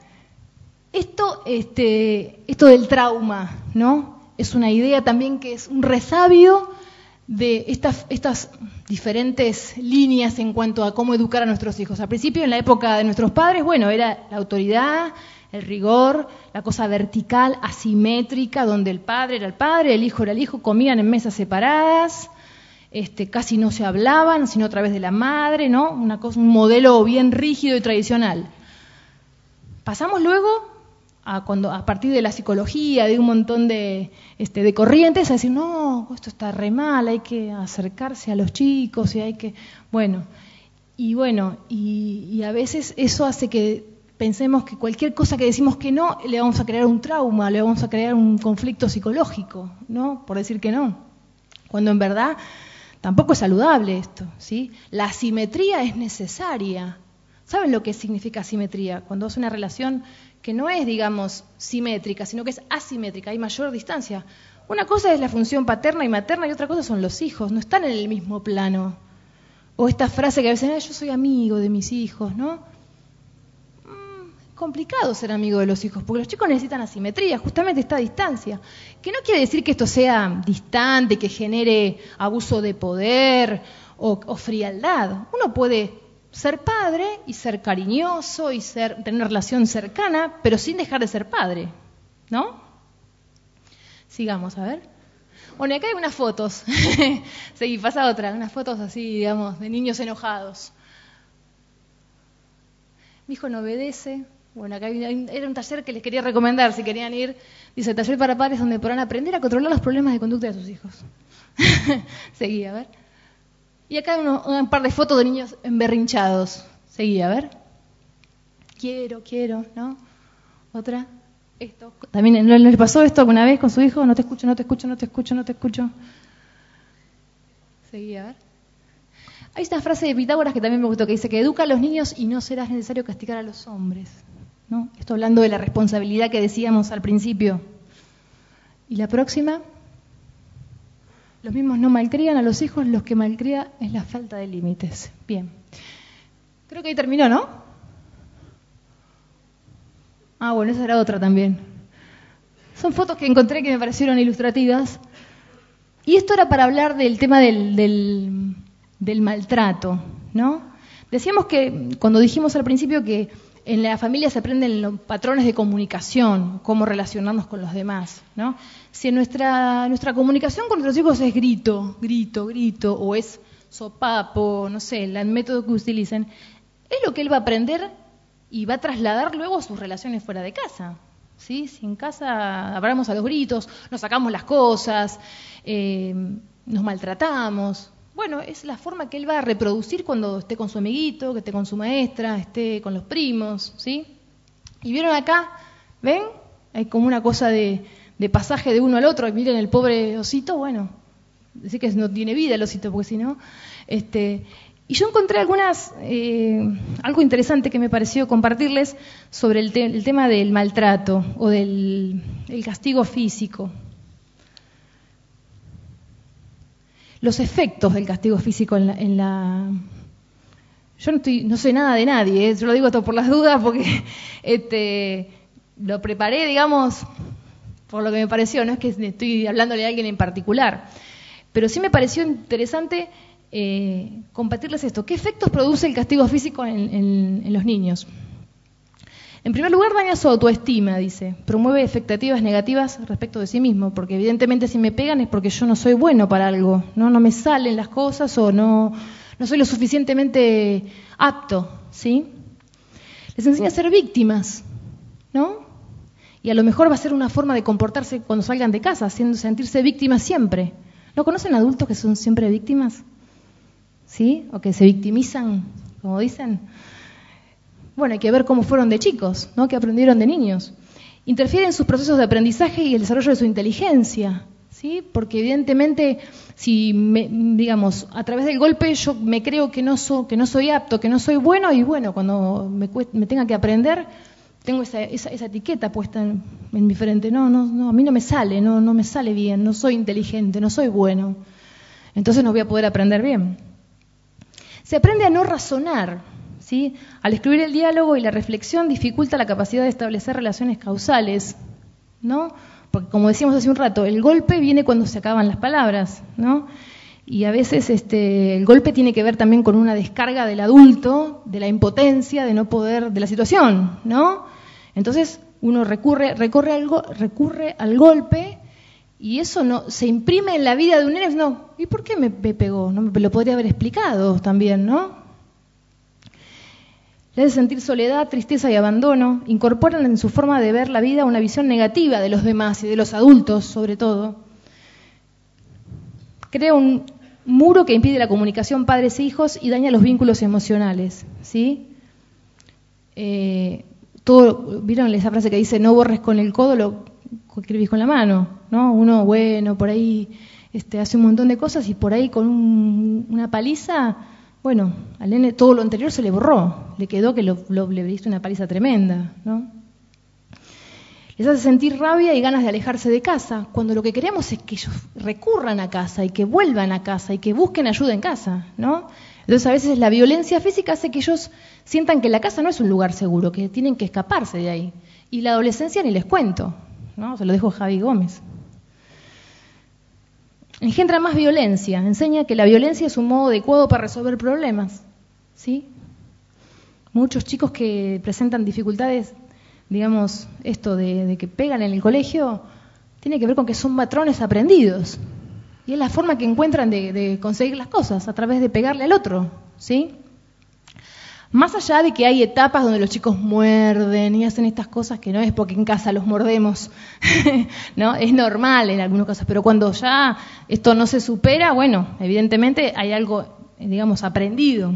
Esto, este, esto del trauma, ¿no? Es una idea también que es un resabio de estas, diferentes líneas en cuanto a cómo educar a nuestros hijos. Al principio, en la época de nuestros padres, bueno, era la autoridad, el rigor, la cosa vertical, asimétrica, donde el padre era el padre, el hijo era el hijo, comían en mesas separadas, este, casi no se hablaban, sino a través de la madre, ¿no? Una cosa, un modelo bien rígido y tradicional. Pasamos luego a, cuando, a partir de la psicología, de un montón de, este, de corrientes, a decir, no, esto está re mal, hay que acercarse a los chicos y hay que, bueno, y bueno, y a veces eso hace que pensemos que cualquier cosa que decimos que no, le vamos a crear un trauma, le vamos a crear un conflicto psicológico, ¿no? Por decir que no. Cuando en verdad tampoco es saludable esto, ¿sí? La asimetría es necesaria. ¿Saben lo que significa asimetría? Cuando es una relación que no es, digamos, simétrica, sino que es asimétrica, hay mayor distancia. Una cosa es la función paterna y materna y otra cosa son los hijos, no están en el mismo plano. O esta frase que a veces, yo soy amigo de mis hijos, ¿no? complicado ser amigo de los hijos, porque los chicos necesitan asimetría, justamente esta distancia. Que no quiere decir que esto sea distante, que genere abuso de poder o, frialdad. Uno puede ser padre y ser cariñoso y ser, tener una relación cercana, pero sin dejar de ser padre, ¿no? Sigamos, a ver. Bueno, acá hay unas fotos. Seguí, pasa otra, unas fotos así, digamos, de niños enojados. Mi hijo no obedece, bueno, acá era un taller que les quería recomendar si querían ir. Dice, taller para padres donde podrán aprender a controlar los problemas de conducta de sus hijos. Seguí, a ver. Y acá uno, un par de fotos de niños emberrinchados. Seguí, a ver. Quiero, quiero, ¿no? Otra. Esto. También ¿no le pasó esto alguna vez con su hijo? No te escucho, no te escucho, no te escucho, no te escucho. Seguí, a ver. Hay esta frase de Pitágoras que también me gustó, que dice que educa a los niños y no será necesario castigar a los hombres. Esto hablando de la responsabilidad que decíamos al principio. Y la próxima, los mismos no malcrían a los hijos, los que malcría es la falta de límites. Bien. Creo que ahí terminó, ¿no? Ah, bueno, esa era otra también. Son fotos que encontré que me parecieron ilustrativas. Y esto era para hablar del tema del, del, del maltrato, ¿no? Decíamos que, cuando dijimos al principio que en la familia se aprenden los patrones de comunicación, cómo relacionarnos con los demás, ¿no? Si nuestra, nuestra comunicación con nuestros hijos es grito, grito, grito, o es sopapo, no sé, el método que utilicen, es lo que él va a aprender y va a trasladar luego a sus relaciones fuera de casa. ¿sí? Si en casa hablamos a los gritos, nos sacamos las cosas, eh, nos maltratamos, bueno, es la forma que él va a reproducir cuando esté con su amiguito, que esté con su maestra, esté con los primos, ¿sí? Y vieron acá, ¿ven? Hay como una cosa de, pasaje de uno al otro. miren el pobre osito, bueno, decir que no tiene vida el osito, porque si no... Este, y yo encontré algunas, eh, algo interesante que me pareció compartirles sobre el, el tema del maltrato o del el castigo físico. Los efectos del castigo físico en la... Yo no, estoy, no sé nada de nadie, ¿eh? yo lo digo todo por las dudas porque este, lo preparé, digamos, por lo que me pareció, no es que estoy hablándole a alguien en particular, pero sí me pareció interesante eh, compartirles esto. ¿Qué efectos produce el castigo físico en, los niños? En primer lugar, daña su autoestima, dice. Promueve expectativas negativas respecto de sí mismo, porque evidentemente si me pegan es porque yo no soy bueno para algo, no, no me salen las cosas o no, no soy lo suficientemente apto, ¿sí? Les enseña a ser víctimas, ¿no? Y a lo mejor va a ser una forma de comportarse cuando salgan de casa, haciendo sentirse víctimas siempre. ¿No conocen adultos que son siempre víctimas? ¿Sí? O que se victimizan, como dicen. Bueno, hay que ver cómo fueron de chicos, ¿no? Que aprendieron de niños. Interfiere en sus procesos de aprendizaje y el desarrollo de su inteligencia, ¿sí? Porque evidentemente, si, digamos, a través del golpe yo me creo que no, que no soy apto, que no soy bueno, y bueno, cuando me, me tenga que aprender, tengo esa, esa, etiqueta puesta en, mi frente. No, no, no, a mí no me sale, no, no me sale bien, no soy inteligente, no soy bueno. Entonces no voy a poder aprender bien. Se aprende a no razonar, al excluir el diálogo y la reflexión dificulta la capacidad de establecer relaciones causales, ¿no? Porque como decíamos hace un rato, el golpe viene cuando se acaban las palabras, ¿no? Y a veces este, el golpe tiene que ver también con una descarga del adulto, de la impotencia, de no poder, de la situación, ¿no? Entonces uno recurre, recurre al, recurre al golpe y eso no se imprime en la vida de un niño. No, ¿y por qué me, me pegó? No me lo podría haber explicado también, ¿no? Le hace sentir soledad, tristeza y abandono, incorporan en su forma de ver la vida una visión negativa de los demás y de los adultos sobre todo. Crea un muro que impide la comunicación padres e hijos y daña los vínculos emocionales. ¿sí? Eh, todo, ¿Vieron esa frase que dice no borres con el codo lo que escribís con la mano? ¿no? Uno, bueno, por ahí este, hace un montón de cosas y por ahí con una paliza bueno, al nene todo lo anterior se le borró, le quedó que lo, le diste una paliza tremenda, ¿no? Les hace sentir rabia y ganas de alejarse de casa, cuando lo que queremos es que ellos recurran a casa y que vuelvan a casa y que busquen ayuda en casa, ¿no? Entonces a veces la violencia física hace que ellos sientan que la casa no es un lugar seguro, que tienen que escaparse de ahí. Y la adolescencia ni les cuento, ¿no? Se lo dejo Javi Gómez engendra más violencia, enseña que la violencia es un modo adecuado para resolver problemas. ¿sí? Muchos chicos que presentan dificultades, digamos, esto de, que pegan en el colegio, tiene que ver con que son patrones aprendidos. Y es la forma que encuentran de, de conseguir las cosas, a través de pegarle al otro. ¿sí? Más allá de que hay etapas donde los chicos muerden y hacen estas cosas que no es porque en casa los mordemos, ¿no? Es normal en algunos casos, pero cuando ya esto no se supera, bueno, evidentemente hay algo, digamos, aprendido.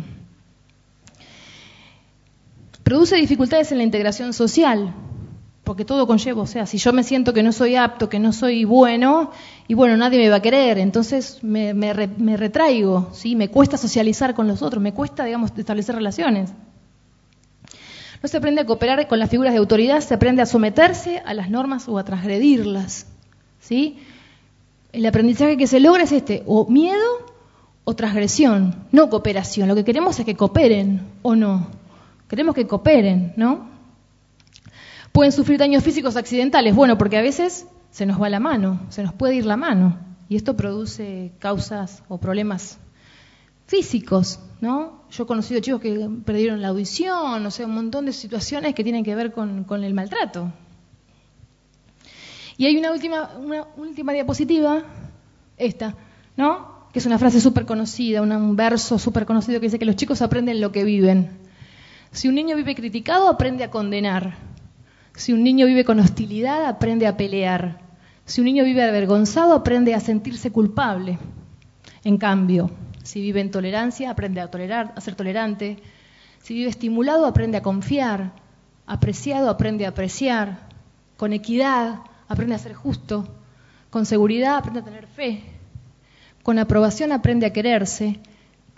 Produce dificultades en la integración social, porque todo conlleva, o sea, si yo me siento que no soy apto, que no soy bueno, y bueno, nadie me va a querer, entonces me, retraigo, ¿sí? me cuesta socializar con los otros, me cuesta, digamos, establecer relaciones. No se aprende a cooperar con las figuras de autoridad, se aprende a someterse a las normas o a transgredirlas. ¿sí? El aprendizaje que se logra es este, o miedo o transgresión, no cooperación. Lo que queremos es que cooperen o no. Queremos que cooperen, ¿no? Pueden sufrir daños físicos accidentales, bueno, porque a veces se nos va la mano, se nos puede ir la mano, y esto produce causas o problemas físicos, ¿no? Yo he conocido chicos que perdieron la audición, o sea, un montón de situaciones que tienen que ver con, el maltrato. Y hay una última, una última diapositiva, esta, ¿no? Que es una frase súper conocida, un verso súper conocido que dice que los chicos aprenden lo que viven. Si un niño vive criticado, aprende a condenar. Si un niño vive con hostilidad, aprende a pelear. Si un niño vive avergonzado, aprende a sentirse culpable. En cambio, si vive en tolerancia, aprende a tolerar, a ser tolerante. Si vive estimulado, aprende a confiar. Apreciado, aprende a apreciar. Con equidad, aprende a ser justo. Con seguridad, aprende a tener fe. Con aprobación, aprende a quererse.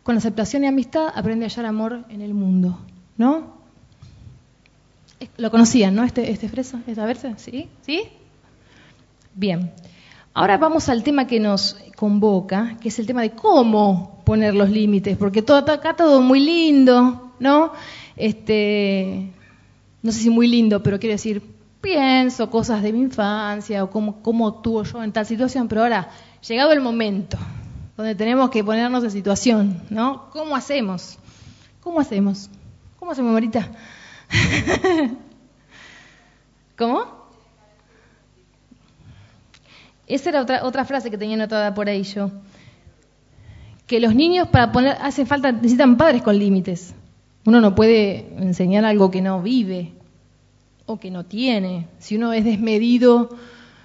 Con aceptación y amistad, aprende a hallar amor en el mundo. ¿No? Lo conocían, ¿no? Este, este freso, esta versa, ¿sí? ¿Sí? Bien. Ahora vamos al tema que nos convoca, que es el tema de cómo poner los límites, porque todo acá todo muy lindo, ¿no? Este, no sé si muy lindo, pero quiero decir, pienso cosas de mi infancia o cómo, cómo actúo yo en tal situación, pero ahora, llegado el momento donde tenemos que ponernos en situación, ¿no? ¿Cómo hacemos? ¿Cómo hacemos? ¿Cómo hacemos, Marita? ¿Cómo? Esa era otra, otra frase que tenía anotada por ahí yo. Que los niños para poner, hace falta, necesitan padres con límites. Uno no puede enseñar algo que no vive o que no tiene. Si uno es desmedido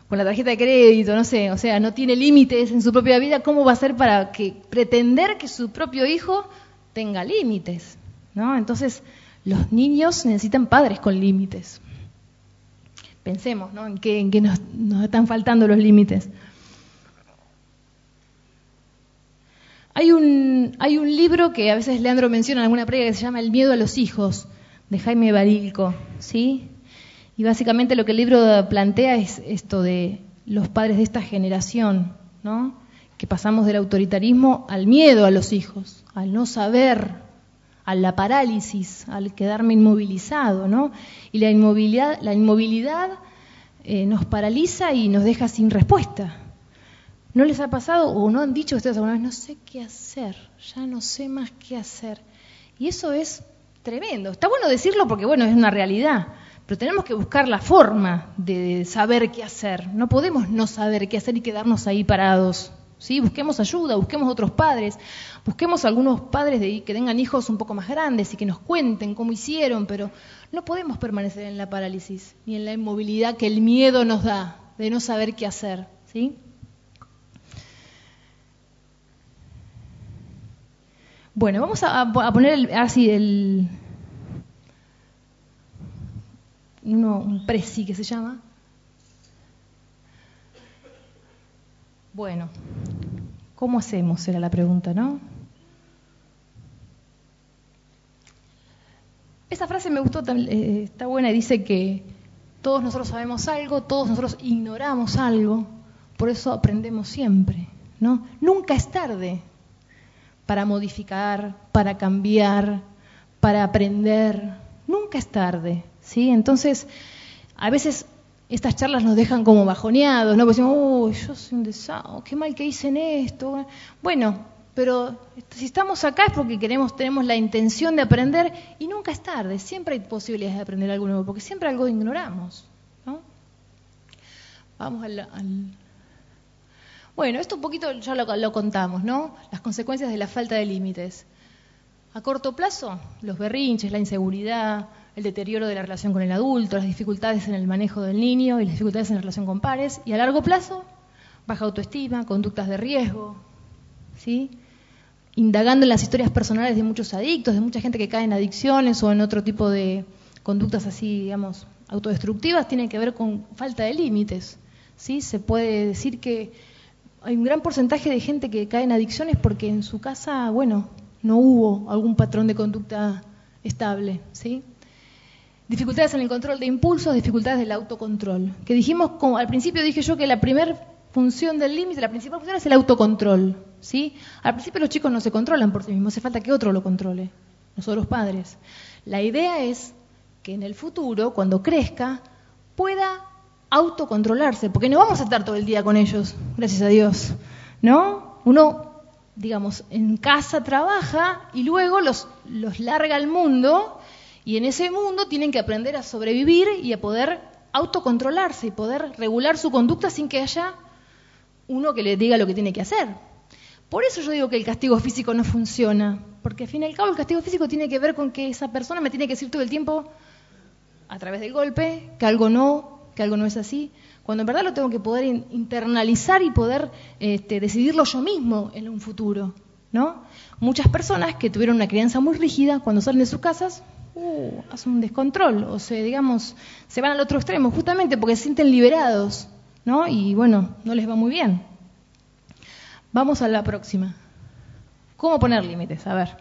con la tarjeta de crédito, no sé, o sea, no tiene límites en su propia vida, ¿cómo va a ser para que pretender que su propio hijo tenga límites? ¿No? Entonces, los niños necesitan padres con límites. Pensemos, ¿no? En qué, nos, están faltando los límites. Hay un, hay un libro que a veces Leandro menciona en alguna prega que se llama El miedo a los hijos, de Jaime Barilco, ¿sí? Y básicamente lo que el libro plantea es esto de los padres de esta generación, ¿no? Que pasamos del autoritarismo al miedo a los hijos, al no saber, a la parálisis, al quedarme inmovilizado, ¿no? Y la inmovilidad, la inmovilidad eh, nos paraliza y nos deja sin respuesta. ¿No les ha pasado o no han dicho ustedes alguna vez, no sé qué hacer, ya no sé más qué hacer? Y eso es tremendo. Está bueno decirlo porque, bueno, es una realidad. Pero tenemos que buscar la forma de saber qué hacer. No podemos no saber qué hacer y quedarnos ahí parados. ¿Sí? Busquemos ayuda, busquemos otros padres, busquemos algunos padres de, que tengan hijos un poco más grandes y que nos cuenten cómo hicieron, pero no podemos permanecer en la parálisis ni en la inmovilidad que el miedo nos da de no saber qué hacer. ¿sí? Bueno, vamos a, poner así el, uno, un presi que se llama. Bueno, ¿cómo hacemos? Era la pregunta, ¿no? Esa frase me gustó, eh, está buena y dice que todos nosotros sabemos algo, todos nosotros ignoramos algo, por eso aprendemos siempre, ¿no? Nunca es tarde para modificar, para cambiar, para aprender, nunca es tarde. ¿sí? Entonces, a veces estas charlas nos dejan como bajoneados, ¿no? Porque decimos, uy, yo soy un qué mal que hice esto. Bueno, pero si estamos acá es porque queremos, tenemos la intención de aprender y nunca es tarde, siempre hay posibilidades de aprender algo nuevo, porque siempre algo ignoramos, ¿no? Vamos al, Bueno, esto un poquito ya lo, lo contamos, ¿no? Las consecuencias de la falta de límites. A corto plazo, los berrinches, la inseguridad, el deterioro de la relación con el adulto, las dificultades en el manejo del niño y las dificultades en la relación con pares. Y a largo plazo, baja autoestima, conductas de riesgo, ¿sí? indagando en las historias personales de muchos adictos, de mucha gente que cae en adicciones o en otro tipo de conductas así, digamos, autodestructivas, tiene que ver con falta de límites. ¿sí? Se puede decir que hay un gran porcentaje de gente que cae en adicciones porque en su casa, bueno, no hubo algún patrón de conducta estable, ¿sí? Dificultades en el control de impulsos, dificultades del autocontrol. Que dijimos, como al principio dije yo que la primera función del límite, la principal función es el autocontrol. ¿sí? Al principio los chicos no se controlan por sí mismos, hace falta que otro lo controle, nosotros padres. La idea es que en el futuro, cuando crezca, pueda autocontrolarse, porque no vamos a estar todo el día con ellos, gracias a Dios. ¿No? Uno, digamos, en casa trabaja y luego los, los larga al mundo y en ese mundo tienen que aprender a sobrevivir y a poder autocontrolarse y poder regular su conducta sin que haya uno que le diga lo que tiene que hacer. Por eso yo digo que el castigo físico no funciona, porque al fin y al cabo el castigo físico tiene que ver con que esa persona me tiene que decir todo el tiempo, a través del golpe, que algo no, que algo no es así, cuando en verdad lo tengo que poder internalizar y poder este, decidirlo yo mismo en un futuro. ¿no? Muchas personas que tuvieron una crianza muy rígida, cuando salen de sus casas, uh, hacen un descontrol, o se, digamos, se van al otro extremo, justamente porque se sienten liberados, ¿no? Y bueno, no les va muy bien. Vamos a la próxima. ¿Cómo poner límites? A ver.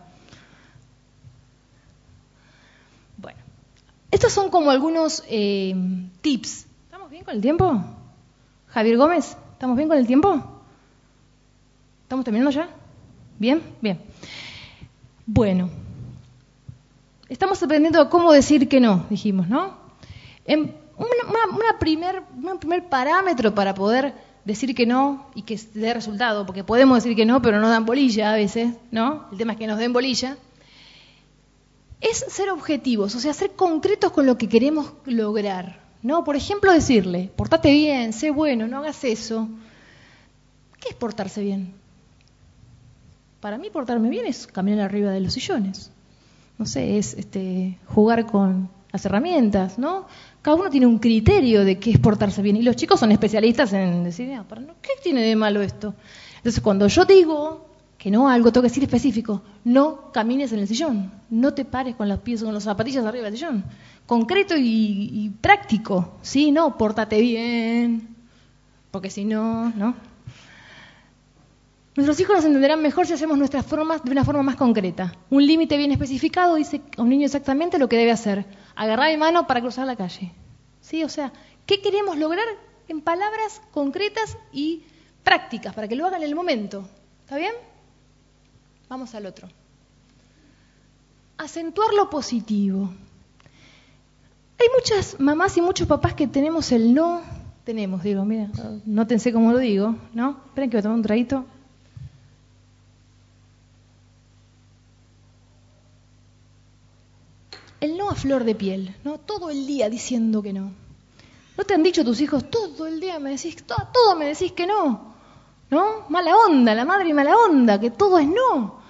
Bueno, estos son como algunos eh, tips. ¿Estamos bien con el tiempo? Javier Gómez, ¿estamos bien con el tiempo? ¿Estamos terminando ya? ¿Bien? Bien. Bueno, Estamos aprendiendo cómo decir que no, dijimos, ¿no? En una, un primer parámetro para poder decir que no y que dé resultado, porque podemos decir que no, pero no dan bolilla a veces, ¿no? El tema es que nos den bolilla. Es ser objetivos, o sea, ser concretos con lo que queremos lograr, ¿no? Por ejemplo, decirle, portate bien, sé bueno, no hagas eso. ¿Qué es portarse bien? Para mí portarme bien es caminar arriba de los sillones. No sé, es este, jugar con las herramientas, ¿no? Cada uno tiene un criterio de qué es portarse bien. Y los chicos son especialistas en decir, ah, ¿qué tiene de malo esto? Entonces, cuando yo digo que no algo, tengo que decir específico, no camines en el sillón, no te pares con los pies o con las zapatillas arriba del sillón. Concreto y, y práctico, ¿sí? No, pórtate bien, porque si no, ¿no? Nuestros hijos nos entenderán mejor si hacemos nuestras formas de una forma más concreta. Un límite bien especificado dice a un niño exactamente lo que debe hacer. Agarrar mi mano para cruzar la calle. ¿Sí? O sea, ¿qué queremos lograr en palabras concretas y prácticas para que lo hagan en el momento? ¿Está bien? Vamos al otro. Acentuar lo positivo. Hay muchas mamás y muchos papás que tenemos el no. Tenemos, digo, mira, nótense cómo lo digo, ¿no? Esperen que voy a tomar un traguito. el no flor de piel, ¿no? Todo el día diciendo que no. ¿No te han dicho tus hijos todo el día me decís, todo, todo me decís que no? ¿No? Mala onda, la madre mala onda, que todo es no.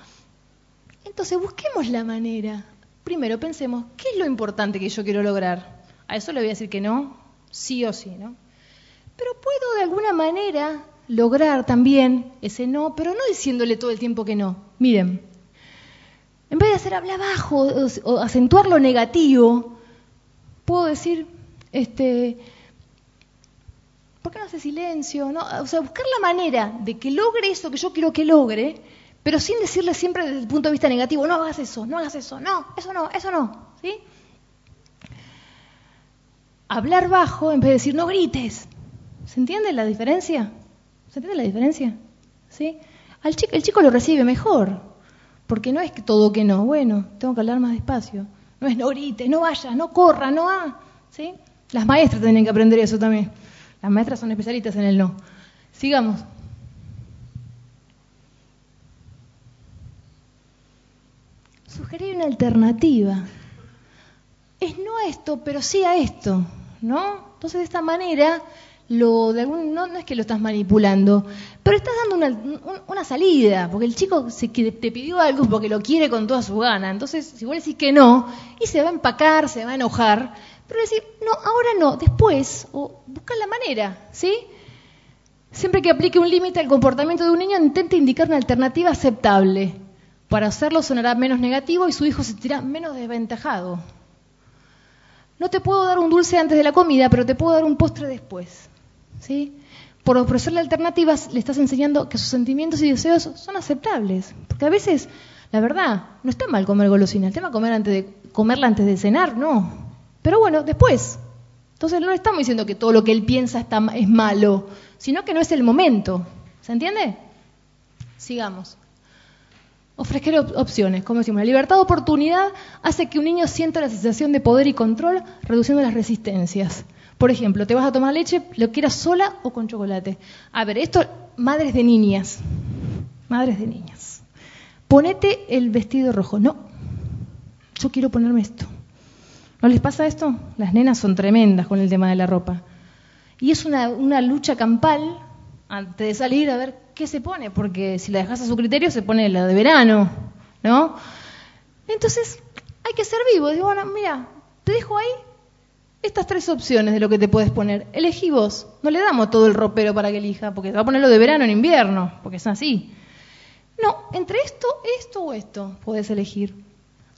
Entonces busquemos la manera. Primero pensemos, ¿qué es lo importante que yo quiero lograr? A eso le voy a decir que no, sí o sí, ¿no? Pero puedo de alguna manera lograr también ese no, pero no diciéndole todo el tiempo que no. Miren, en vez de hacer hablar bajo o, acentuar lo negativo, puedo decir, este, ¿por qué no hace silencio? O sea, buscar la manera de que logre eso que yo quiero que logre, pero sin decirle siempre desde el punto de vista negativo, no hagas eso, no hagas eso, no, eso no, eso no, ¿sí? Hablar bajo en vez de decir, no grites. ¿Se entiende la diferencia? ¿Se entiende la diferencia? ¿Sí? Al chico, el chico lo recibe mejor. Porque no es todo que no, bueno, tengo que hablar más despacio. No es no grites, no vayas, no corra, no va. ¿Sí? Las maestras tienen que aprender eso también. Las maestras son especialistas en el no. Sigamos. Sugerir una alternativa. Es no a esto, pero sí a esto, ¿no? Entonces de esta manera lo de algún, no, es que lo estás manipulando, pero estás dando una, salida, porque el chico se, te pidió algo porque lo quiere con toda su gana. Entonces, si vos decís que no, y se va a empacar, se va a enojar, pero decir, no, ahora no, después, o busca la manera, ¿sí? Siempre que aplique un límite al comportamiento de un niño, intente indicar una alternativa aceptable. Para hacerlo sonará menos negativo y su hijo se sentirá menos desventajado. No te puedo dar un dulce antes de la comida, pero te puedo dar un postre después. ¿Sí? Por ofrecerle alternativas le estás enseñando que sus sentimientos y deseos son aceptables. Porque a veces, la verdad, no está mal comer golosina. El tema comer antes de, comerla antes de cenar, no. Pero bueno, después. Entonces no le estamos diciendo que todo lo que él piensa está, es malo, sino que no es el momento. ¿Se entiende? Sigamos. Ofrecer opciones, como decimos, la libertad de oportunidad hace que un niño sienta la sensación de poder y control, reduciendo las resistencias. Por ejemplo, te vas a tomar leche, lo quieras sola o con chocolate. A ver, esto, madres de niñas, madres de niñas. Ponete el vestido rojo. No, yo quiero ponerme esto. ¿No les pasa esto? Las nenas son tremendas con el tema de la ropa. Y es una, una lucha campal antes de salir a ver qué se pone, porque si la dejas a su criterio se pone la de verano, ¿no? Entonces, hay que ser vivo. Digo, bueno, mira, te dejo ahí, estas tres opciones de lo que te puedes poner. Elegí vos. No le damos todo el ropero para que elija, porque va a ponerlo de verano en invierno, porque es así. No, entre esto, esto o esto puedes elegir.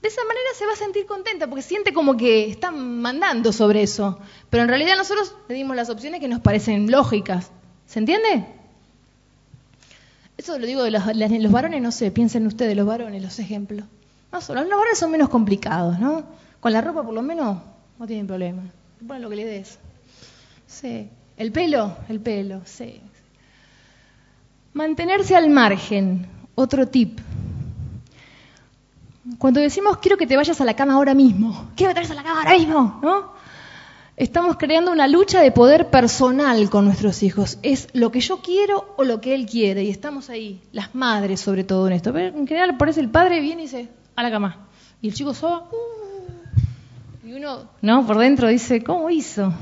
De esa manera se va a sentir contenta, porque siente como que están mandando sobre eso. Pero en realidad nosotros le dimos las opciones que nos parecen lógicas. ¿Se entiende? Eso lo digo de los, varones, no sé, piensen ustedes, los varones, los ejemplos. No los varones son menos complicados, ¿no? Con la ropa por lo menos no tienen problema. Bueno, lo que le des. Sí. El pelo, el pelo, sí. Mantenerse al margen, otro tip. Cuando decimos quiero que te vayas a la cama ahora mismo, quiero que te vayas a la cama ahora mismo, ¿no? Estamos creando una lucha de poder personal con nuestros hijos. Es lo que yo quiero o lo que él quiere. Y estamos ahí, las madres sobre todo en esto. Pero en general, por eso el padre viene y dice, a la cama. Y el chico soba, uh, uno, ¿no? Por dentro dice, ¿cómo hizo?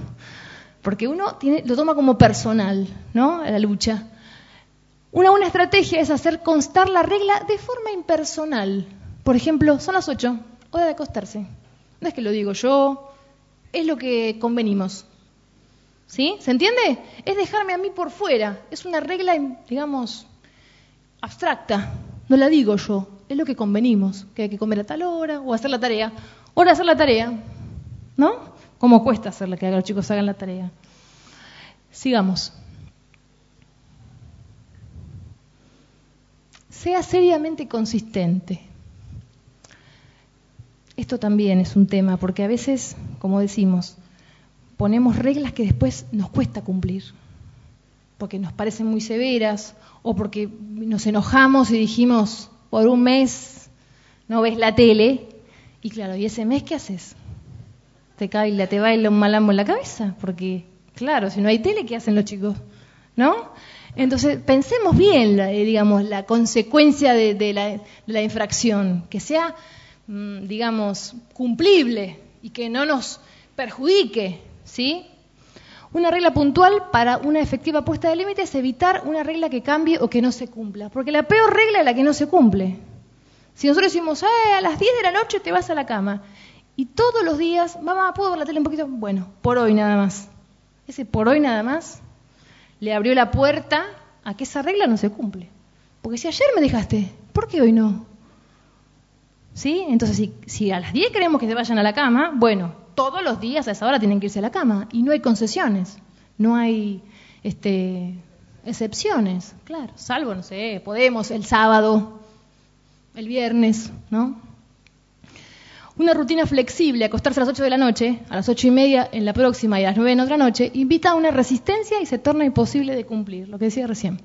Porque uno tiene, lo toma como personal, ¿no? La lucha. Una buena estrategia es hacer constar la regla de forma impersonal. Por ejemplo, son las 8, hora de acostarse. No es que lo digo yo, es lo que convenimos. ¿Sí? ¿Se entiende? Es dejarme a mí por fuera. Es una regla, digamos, abstracta. No la digo yo. Es lo que convenimos. Que hay que comer a tal hora o hacer la tarea. Hora de hacer la tarea. ¿No? ¿Cómo cuesta hacerla que los chicos hagan la tarea? Sigamos. Sea seriamente consistente. Esto también es un tema, porque a veces, como decimos, ponemos reglas que después nos cuesta cumplir, porque nos parecen muy severas o porque nos enojamos y dijimos, por un mes no ves la tele, y claro, ¿y ese mes qué haces? Te cae, te baila un malambo en la cabeza, porque claro, si no hay tele, ¿qué hacen los chicos? ¿No? Entonces, pensemos bien, eh, digamos, la consecuencia de, la, infracción, que sea, mm, digamos, cumplible y que no nos perjudique, ¿sí? Una regla puntual para una efectiva puesta de límite es evitar una regla que cambie o que no se cumpla, porque la peor regla es la que no se cumple. Si nosotros decimos, a las 10 de la noche te vas a la cama, y todos los días, mamá, ¿puedo ver la tele un poquito? Bueno, por hoy nada más. Ese por hoy nada más le abrió la puerta a que esa regla no se cumple. Porque si ayer me dejaste, ¿por qué hoy no? ¿Sí? Entonces, si, si a las 10 queremos que se vayan a la cama, bueno, todos los días a esa hora tienen que irse a la cama. Y no hay concesiones, no hay este, excepciones, claro. Salvo, no sé, podemos el sábado, el viernes, ¿no? Una rutina flexible, acostarse a las 8 de la noche, a las 8 y media en la próxima y a las 9 en otra noche, invita a una resistencia y se torna imposible de cumplir, lo que decía recién.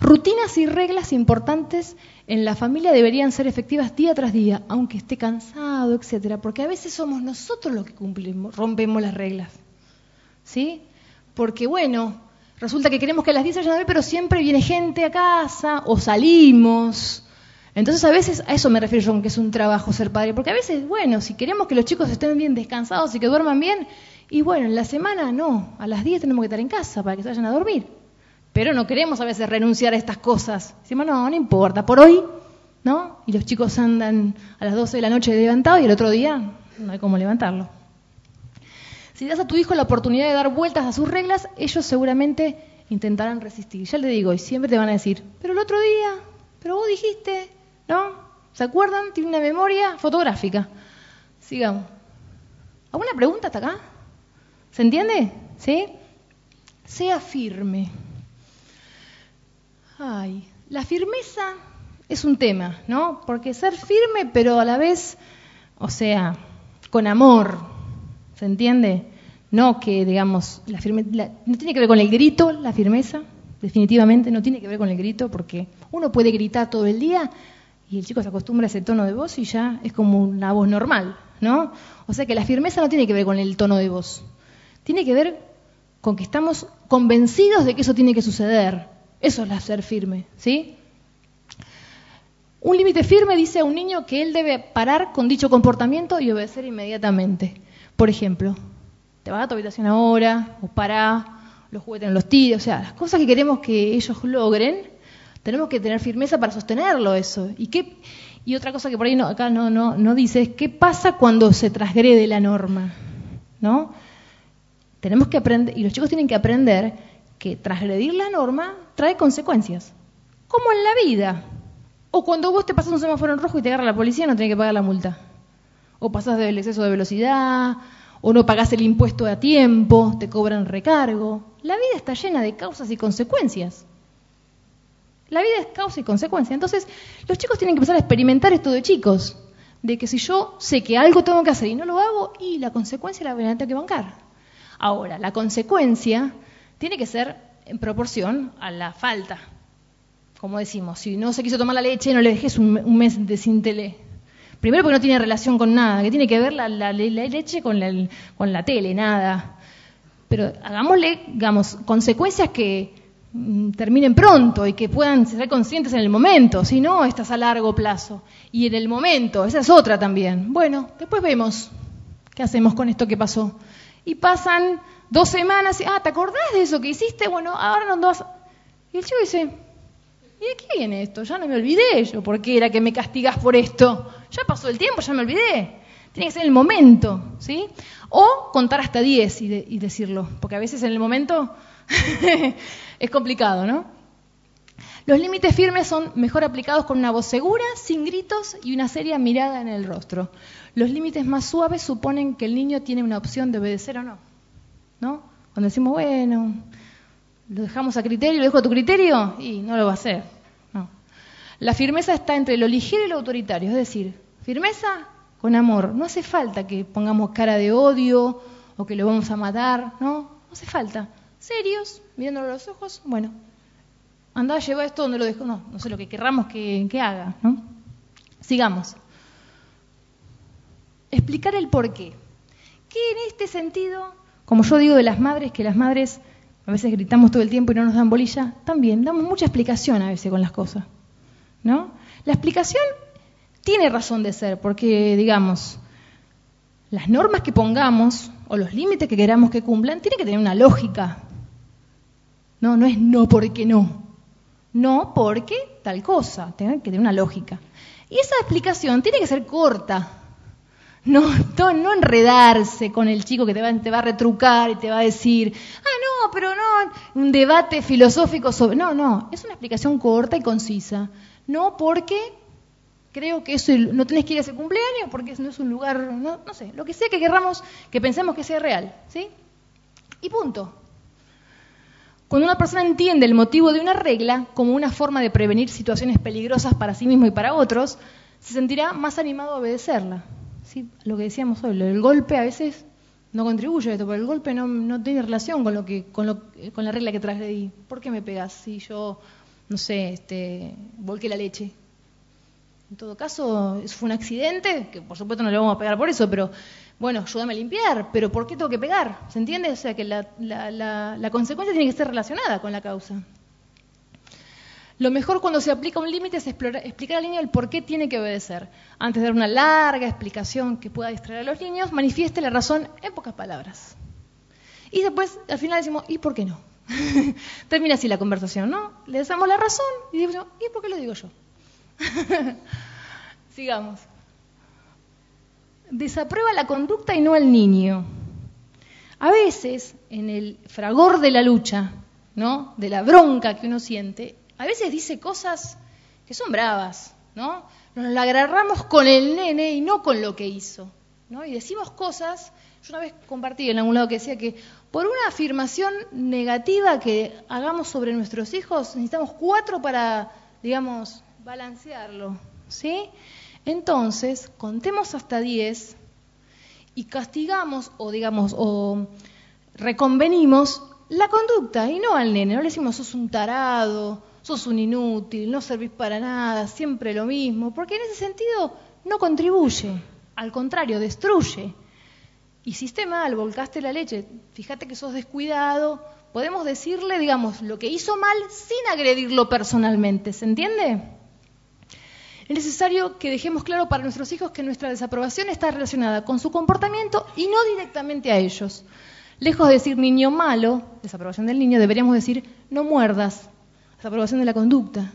Rutinas y reglas importantes en la familia deberían ser efectivas día tras día, aunque esté cansado, etcétera, porque a veces somos nosotros los que cumplimos, rompemos las reglas. ¿Sí? Porque bueno, resulta que queremos que a las 10 vayan a ver, pero siempre viene gente a casa o salimos entonces a veces a eso me refiero yo, que es un trabajo ser padre, porque a veces, bueno, si queremos que los chicos estén bien descansados y que duerman bien, y bueno, en la semana no, a las 10 tenemos que estar en casa para que se vayan a dormir. Pero no queremos a veces renunciar a estas cosas. Decimos, no, no importa, por hoy, ¿no? Y los chicos andan a las 12 de la noche levantados y el otro día no hay cómo levantarlo. Si das a tu hijo la oportunidad de dar vueltas a sus reglas, ellos seguramente intentarán resistir. Ya le digo, y siempre te van a decir, pero el otro día, pero vos dijiste, ¿No? ¿Se acuerdan? Tiene una memoria fotográfica. Sigamos. ¿Alguna pregunta hasta acá? ¿Se entiende? ¿Sí? Sea firme. Ay, la firmeza es un tema, ¿no? Porque ser firme, pero a la vez, o sea, con amor, ¿se entiende? No que, digamos, la firmeza, no tiene que ver con el grito, la firmeza, definitivamente no tiene que ver con el grito, porque uno puede gritar todo el día, y el chico se acostumbra a ese tono de voz y ya es como una voz normal, ¿no? O sea que la firmeza no tiene que ver con el tono de voz, tiene que ver con que estamos convencidos de que eso tiene que suceder. Eso es ser firme, ¿sí? Un límite firme dice a un niño que él debe parar con dicho comportamiento y obedecer inmediatamente. Por ejemplo, te vas a tu habitación ahora, o para, los juguetes en los tiros, o sea, las cosas que queremos que ellos logren, tenemos que tener firmeza para sostenerlo eso. ¿Y, qué, y otra cosa que por ahí no, acá no, no, no dice es qué pasa cuando se transgrede la norma. ¿No? Tenemos que aprender, y los chicos tienen que aprender que transgredir la norma trae consecuencias. Como en la vida. O cuando vos te pasas un semáforo en rojo y te agarra la policía, no tenés que pagar la multa. O pasás del exceso de velocidad, o no pagás el impuesto a tiempo, te cobran recargo. La vida está llena de causas y consecuencias. La vida es causa y consecuencia. Entonces, los chicos tienen que empezar a experimentar esto de chicos, de que si yo sé que algo tengo que hacer y no lo hago, y la consecuencia la voy a tener que bancar. Ahora, la consecuencia tiene que ser en proporción a la falta. Como decimos, si no se quiso tomar la leche, no le dejes un, mes de sin tele. Primero porque no tiene relación con nada, que tiene que ver la, leche con la, con la tele, nada. Pero hagámosle, digamos, consecuencias que terminen pronto y que puedan ser conscientes en el momento, si no, estás a largo plazo. Y en el momento, esa es otra también. Bueno, después vemos ¿Qué hacemos con esto que pasó? Y pasan dos semanas y, ah, ¿te acordás de eso que hiciste? Bueno, ahora no vas... Y el chico dice, ¿y de qué viene esto? Ya no me olvidé yo, ¿por qué era que me castigás por esto? Ya pasó el tiempo, ya me olvidé. Tiene que ser el momento, ¿sí? O contar hasta 10 y, y decirlo, porque a veces en el momento es complicado, ¿no? Los límites firmes son mejor aplicados con una voz segura, sin gritos y una seria mirada en el rostro. Los límites más suaves suponen que el niño tiene una opción de obedecer o no. ¿No? Cuando decimos, bueno, lo dejamos a criterio, lo dejo a tu criterio, y no lo va a hacer. No. La firmeza está entre lo ligero y lo autoritario, es decir, firmeza con amor. No hace falta que pongamos cara de odio o que lo vamos a matar, ¿no? No hace falta. Serios, mirándolo a los ojos, bueno, anda, lleva esto donde lo dejo. No, no sé lo que querramos que, haga, ¿no? Sigamos. Explicar el por qué. Que en este sentido, como yo digo de las madres, que las madres a veces gritamos todo el tiempo y no nos dan bolilla, también damos mucha explicación a veces con las cosas, ¿no? La explicación tiene razón de ser, porque, digamos, las normas que pongamos o los límites que queramos que cumplan tienen que tener una lógica. No, no es no porque no. No porque tal cosa, tiene que tener una lógica. Y esa explicación tiene que ser corta. No, no, enredarse con el chico que te va, te va a retrucar y te va a decir, ah, no, pero no, un debate filosófico sobre... No, no, es una explicación corta y concisa. No porque creo que eso no tenés que ir a ese cumpleaños porque no es un lugar, no, no sé, lo que sea que querramos, que pensemos que sea real, ¿sí? Y punto. Cuando una persona entiende el motivo de una regla como una forma de prevenir situaciones peligrosas para sí mismo y para otros, se sentirá más animado a obedecerla. ¿Sí? Lo que decíamos hoy, el golpe a veces no contribuye a esto, porque el golpe no, tiene relación con, lo que, con, lo, con la regla que trasgredí. ¿Por qué me pegas si yo, no sé, este, volqué la leche? En todo caso, fue un accidente, que por supuesto no le vamos a pegar por eso, pero bueno, ayúdame a limpiar, pero ¿por qué tengo que pegar? ¿Se entiende? O sea que la, consecuencia tiene que ser relacionada con la causa. Lo mejor cuando se aplica un límite es explicar al niño el por qué tiene que obedecer. Antes de dar una larga explicación que pueda distraer a los niños, manifieste la razón en pocas palabras. Y después, al final decimos, ¿y por qué no? Termina así la conversación, ¿no? Le damos la razón y decimos, ¿y por qué lo digo yo? Sigamos. Desaprueba la conducta y no al niño. A veces, en el fragor de la lucha, ¿no? De la bronca que uno siente, a veces dice cosas que son bravas, ¿no? Nos la agarramos con el nene y no con lo que hizo, ¿no? Y decimos cosas, yo una vez compartí en algún lado que decía que por una afirmación negativa que hagamos sobre nuestros hijos, necesitamos cuatro para, digamos, balancearlo, ¿sí? Entonces, contemos hasta 10 y castigamos o digamos o reconvenimos la conducta y no al nene, no le decimos sos un tarado, sos un inútil, no servís para nada, siempre lo mismo, porque en ese sentido no contribuye, al contrario, destruye. Hiciste mal, volcaste la leche, fíjate que sos descuidado, podemos decirle, digamos, lo que hizo mal sin agredirlo personalmente, ¿se entiende? Es necesario que dejemos claro para nuestros hijos que nuestra desaprobación está relacionada con su comportamiento y no directamente a ellos. Lejos de decir niño malo, desaprobación del niño, deberíamos decir no muerdas, desaprobación de la conducta.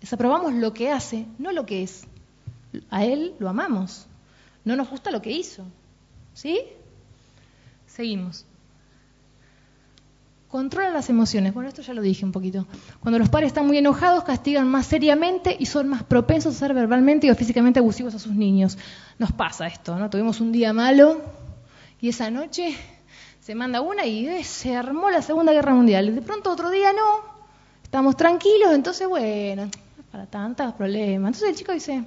Desaprobamos lo que hace, no lo que es. A él lo amamos, no nos gusta lo que hizo. ¿Sí? Seguimos. Controla las emociones. Bueno, esto ya lo dije un poquito. Cuando los padres están muy enojados, castigan más seriamente y son más propensos a ser verbalmente o físicamente abusivos a sus niños. Nos pasa esto, ¿no? Tuvimos un día malo y esa noche se manda una y eh, se armó la Segunda Guerra Mundial. De pronto otro día no, estamos tranquilos, entonces bueno, para tantos problemas. Entonces el chico dice,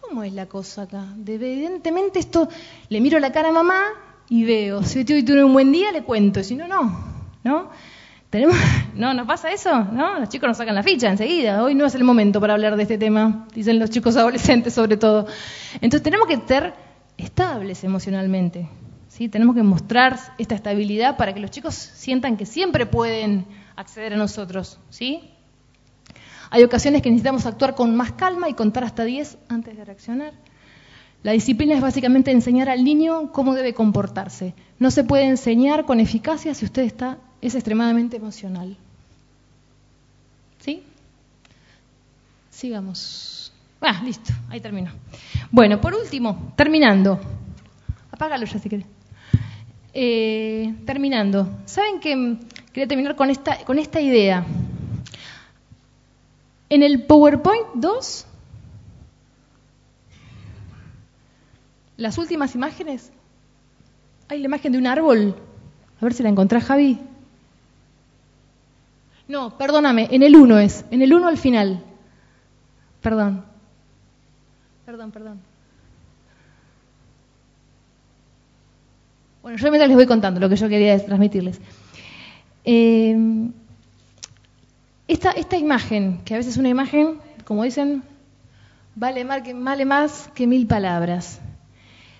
¿cómo es la cosa acá? evidentemente esto, le miro la cara a mamá y veo, si hoy tuve un buen día, le cuento, y si no, no. ¿No? ¿Tenemos? ¿No nos pasa eso? ¿No? Los chicos nos sacan la ficha enseguida. Hoy no es el momento para hablar de este tema, dicen los chicos adolescentes sobre todo. Entonces tenemos que ser estables emocionalmente. ¿sí? Tenemos que mostrar esta estabilidad para que los chicos sientan que siempre pueden acceder a nosotros. ¿sí? Hay ocasiones que necesitamos actuar con más calma y contar hasta 10 antes de reaccionar. La disciplina es básicamente enseñar al niño cómo debe comportarse. No se puede enseñar con eficacia si usted está es extremadamente emocional. ¿Sí? Sigamos. Ah, listo, ahí termino. Bueno, por último, terminando. Apágalo ya si querés. Eh, terminando. ¿Saben que quería terminar con esta, con esta idea? En el PowerPoint 2, las últimas imágenes, hay la imagen de un árbol. A ver si la encontrás, Javi. No, perdóname, en el 1 es, en el 1 al final. Perdón. Perdón, perdón. Bueno, yo mientras les voy contando lo que yo quería transmitirles. Eh, esta, esta imagen, que a veces es una imagen, como dicen, vale más, que, vale más que mil palabras.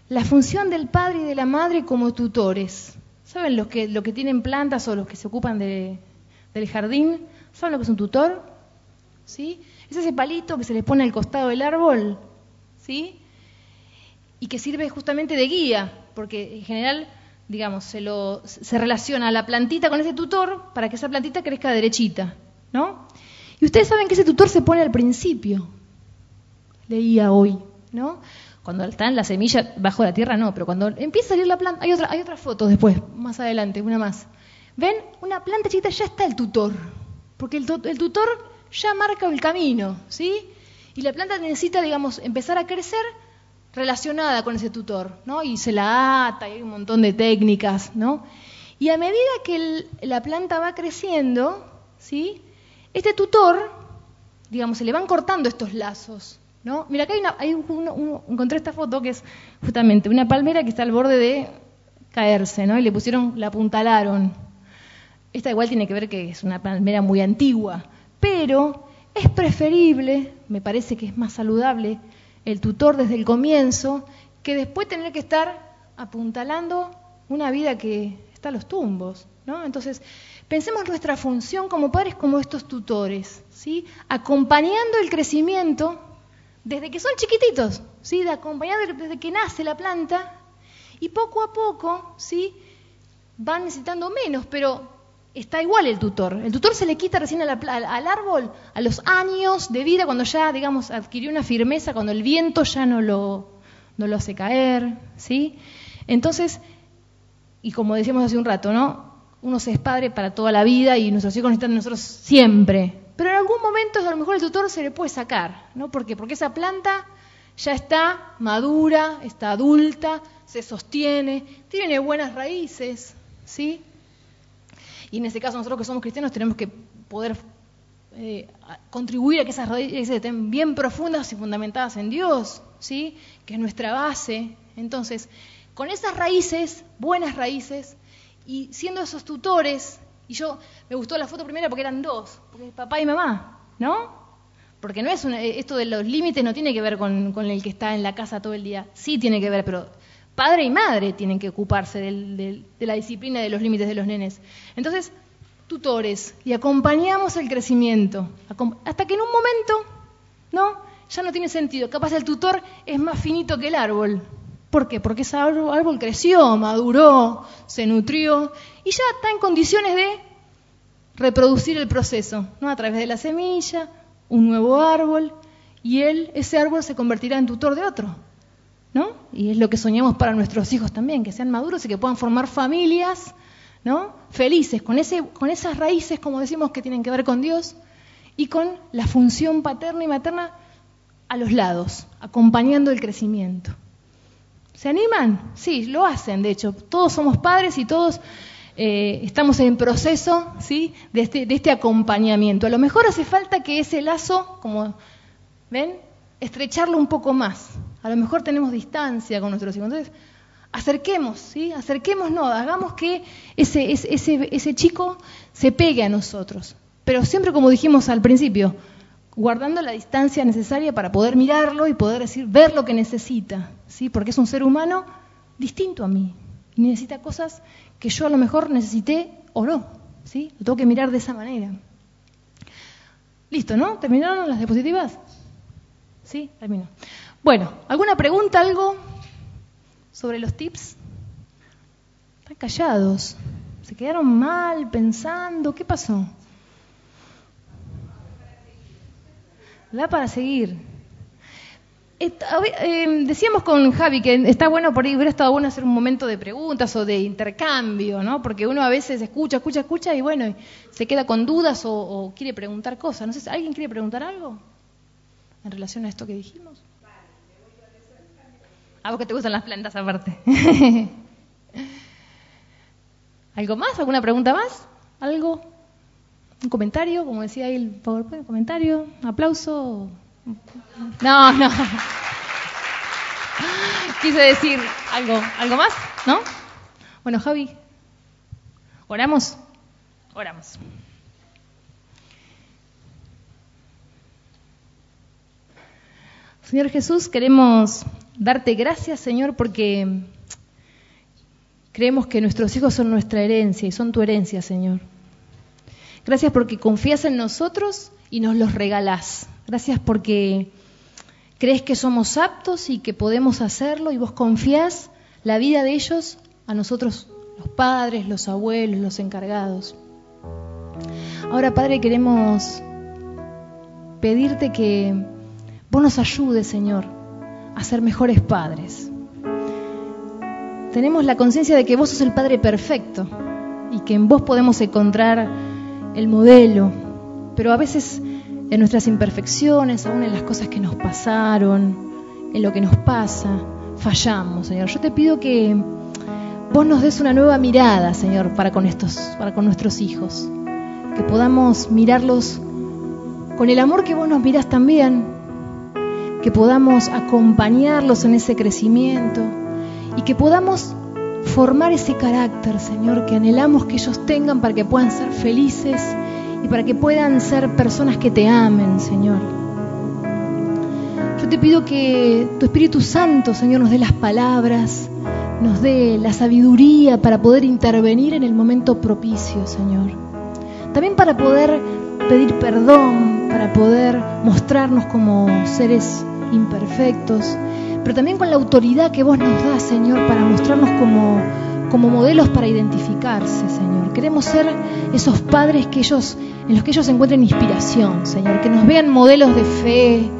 La función del padre y de la madre como tutores. ¿Saben los que, lo que tienen plantas o los que se ocupan de, del jardín? ¿Saben lo que es un tutor? ¿Sí? Es ese palito que se le pone al costado del árbol, ¿sí? Y que sirve justamente de guía, porque en general, digamos, se, lo, se relaciona a la plantita con ese tutor para que esa plantita crezca derechita. ¿no? Y ustedes saben que ese tutor se pone al principio, leía hoy, ¿no? Cuando está en la semilla bajo la tierra, no, pero cuando empieza a salir la planta, hay otra, hay otra foto después, más adelante, una más. ¿Ven? Una planta chiquita ya está el tutor, porque el, el tutor ya marca el camino, ¿sí? Y la planta necesita, digamos, empezar a crecer relacionada con ese tutor, ¿no? Y se la ata, y hay un montón de técnicas, ¿no? Y a medida que la planta va creciendo, ¿sí? Este tutor, digamos, se le van cortando estos lazos. ¿no? Mira, acá hay, una, encontré esta foto que es justamente una palmera que está al borde de caerse, ¿no? Y le pusieron, la apuntalaron. Esta igual tiene que ver que es una palmera muy antigua, pero es preferible, me parece que es más saludable, el tutor desde el comienzo, que después tener que estar apuntalando una vida que está a los tumbos, ¿no? Entonces, Pensemos nuestra función como padres como estos tutores, ¿sí? acompañando el crecimiento desde que son chiquititos, ¿sí? de acompañar desde que nace la planta y poco a poco ¿sí? van necesitando menos, pero está igual el tutor. El tutor se le quita recién al, al, árbol a los años de vida, cuando ya, digamos, adquirió una firmeza, cuando el viento ya no lo, no lo hace caer, ¿sí? Entonces, y como decíamos hace un rato, ¿no? uno se es padre para toda la vida y nuestros hijos necesitan de nosotros siempre. Pero en algún momento a lo mejor el tutor se le puede sacar, ¿no? ¿Por qué? Porque esa planta ya está madura, está adulta, se sostiene, tiene buenas raíces, ¿sí? Y en ese caso nosotros que somos cristianos tenemos que poder eh, contribuir a que esas raíces estén bien profundas y fundamentadas en Dios, ¿sí? Que es nuestra base. Entonces, con esas raíces, buenas raíces, y siendo esos tutores, y yo me gustó la foto primera porque eran dos, porque papá y mamá, ¿no? Porque no es esto de los límites no tiene que ver con, el que está en la casa todo el día, sí tiene que ver, pero padre y madre tienen que ocuparse de la disciplina de los límites de los nenes. Entonces, tutores, y acompañamos el crecimiento, hasta que en un momento, ¿no? Ya no tiene sentido, capaz el tutor es más finito que el árbol, ¿Por qué? Porque ese árbol creció, maduró, se nutrió y ya está en condiciones de reproducir el proceso, ¿no? A través de la semilla, un nuevo árbol, y él, ese árbol se convertirá en tutor de otro, ¿no? Y es lo que soñamos para nuestros hijos también, que sean maduros y que puedan formar familias, ¿no? Felices, con, ese, con esas raíces, como decimos, que tienen que ver con Dios y con la función paterna y materna a los lados, acompañando el crecimiento. ¿Se animan? Sí, lo hacen, de hecho. Todos somos padres y todos eh, estamos en proceso ¿sí? de, este, de este acompañamiento. A lo mejor hace falta que ese lazo, como ven, estrecharlo un poco más. A lo mejor tenemos distancia con nuestros hijos. Entonces, acerquemos, ¿sí? Acerquémonos, hagamos que ese, chico se pegue a nosotros. Pero siempre, como dijimos al principio, guardando la distancia necesaria para poder mirarlo y poder decir, ver lo que necesita, ¿sí? Porque es un ser humano distinto a mí y necesita cosas que yo a lo mejor necesité o no, ¿sí? Lo tengo que mirar de esa manera. Listo, ¿no? ¿Terminaron las diapositivas? ¿Sí? Termino. Bueno, ¿alguna pregunta, algo sobre los tips? Están callados. ¿Se quedaron mal pensando? ¿Qué pasó? Da para seguir. Eh, decíamos con Javi que está bueno por ahí, hubiera estado bueno hacer un momento de preguntas o de intercambio, ¿no? Porque uno a veces escucha, escucha, escucha y bueno, se queda con dudas o, quiere preguntar cosas. No sé, ¿alguien quiere preguntar algo en relación a esto que dijimos? A vos que te gustan las plantas aparte. ¿Algo más? ¿Alguna pregunta más? ¿Algo? ¿Un comentario? Como decía ahí el PowerPoint, comentario, aplauso. No, no. Quise decir algo, algo más, ¿no? Bueno, Javi, oramos, oramos. Señor Jesús, queremos darte gracias, Señor, porque creemos que nuestros hijos son nuestra herencia y son tu herencia, Señor. Gracias porque confías en nosotros y nos los regalás. Gracias porque crees que somos aptos y que podemos hacerlo y vos confías la vida de ellos a nosotros, los padres, los abuelos, los encargados. Ahora, Padre, queremos pedirte que vos nos ayudes, Señor, a ser mejores padres. Tenemos la conciencia de que vos sos el Padre perfecto y que en vos podemos encontrar el modelo, pero a veces en nuestras imperfecciones, aún en las cosas que nos pasaron, en lo que nos pasa, fallamos, Señor. Yo te pido que vos nos des una nueva mirada, Señor, para con estos, para con nuestros hijos, que podamos mirarlos con el amor que vos nos mirás también, que podamos acompañarlos en ese crecimiento y que podamos formar ese carácter, Señor, que anhelamos que ellos tengan para que puedan ser felices y para que puedan ser personas que te amen, Señor. Yo te pido que tu Espíritu Santo, Señor, nos dé las palabras, nos dé la sabiduría para poder intervenir en el momento propicio, Señor. También para poder pedir perdón, para poder mostrarnos como seres imperfectos, pero también con la autoridad que vos nos das, Señor, para mostrarnos como, como modelos para identificarse, Señor. Queremos ser esos padres que ellos, en los que ellos encuentren inspiración, Señor, que nos vean modelos de fe,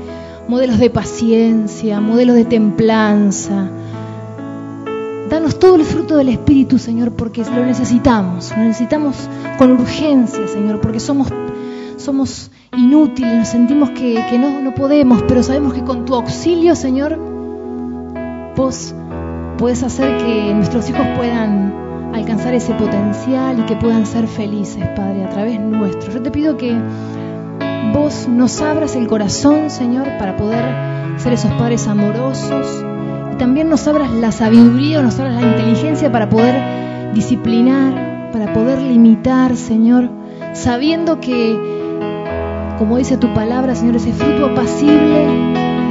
modelos de paciencia, modelos de templanza. Danos todo el fruto del Espíritu, Señor, porque lo necesitamos, lo necesitamos con urgencia, Señor, porque somos, somos inútiles, nos sentimos que, no podemos, pero sabemos que con tu auxilio, Señor, vos puedes hacer que nuestros hijos puedan alcanzar ese potencial y que puedan ser felices, Padre, a través nuestro. Yo te pido que vos nos abras el corazón, Señor, para poder ser esos padres amorosos y también nos abras la sabiduría, nos abras la inteligencia para poder disciplinar, para poder limitar, Señor, sabiendo que, como dice tu palabra, Señor, ese fruto apacible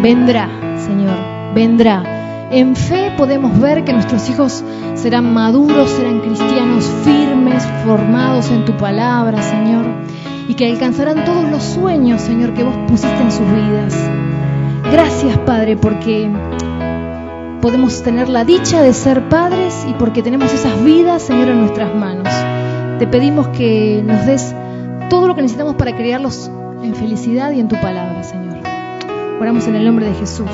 vendrá, Señor, vendrá en fe podemos ver que nuestros hijos serán maduros, serán cristianos firmes, formados en tu palabra, Señor, y que alcanzarán todos los sueños, Señor, que vos pusiste en sus vidas. Gracias, Padre, porque podemos tener la dicha de ser padres y porque tenemos esas vidas, Señor, en nuestras manos. Te pedimos que nos des todo lo que necesitamos para criarlos en felicidad y en tu palabra, Señor. Oramos en el nombre de Jesús.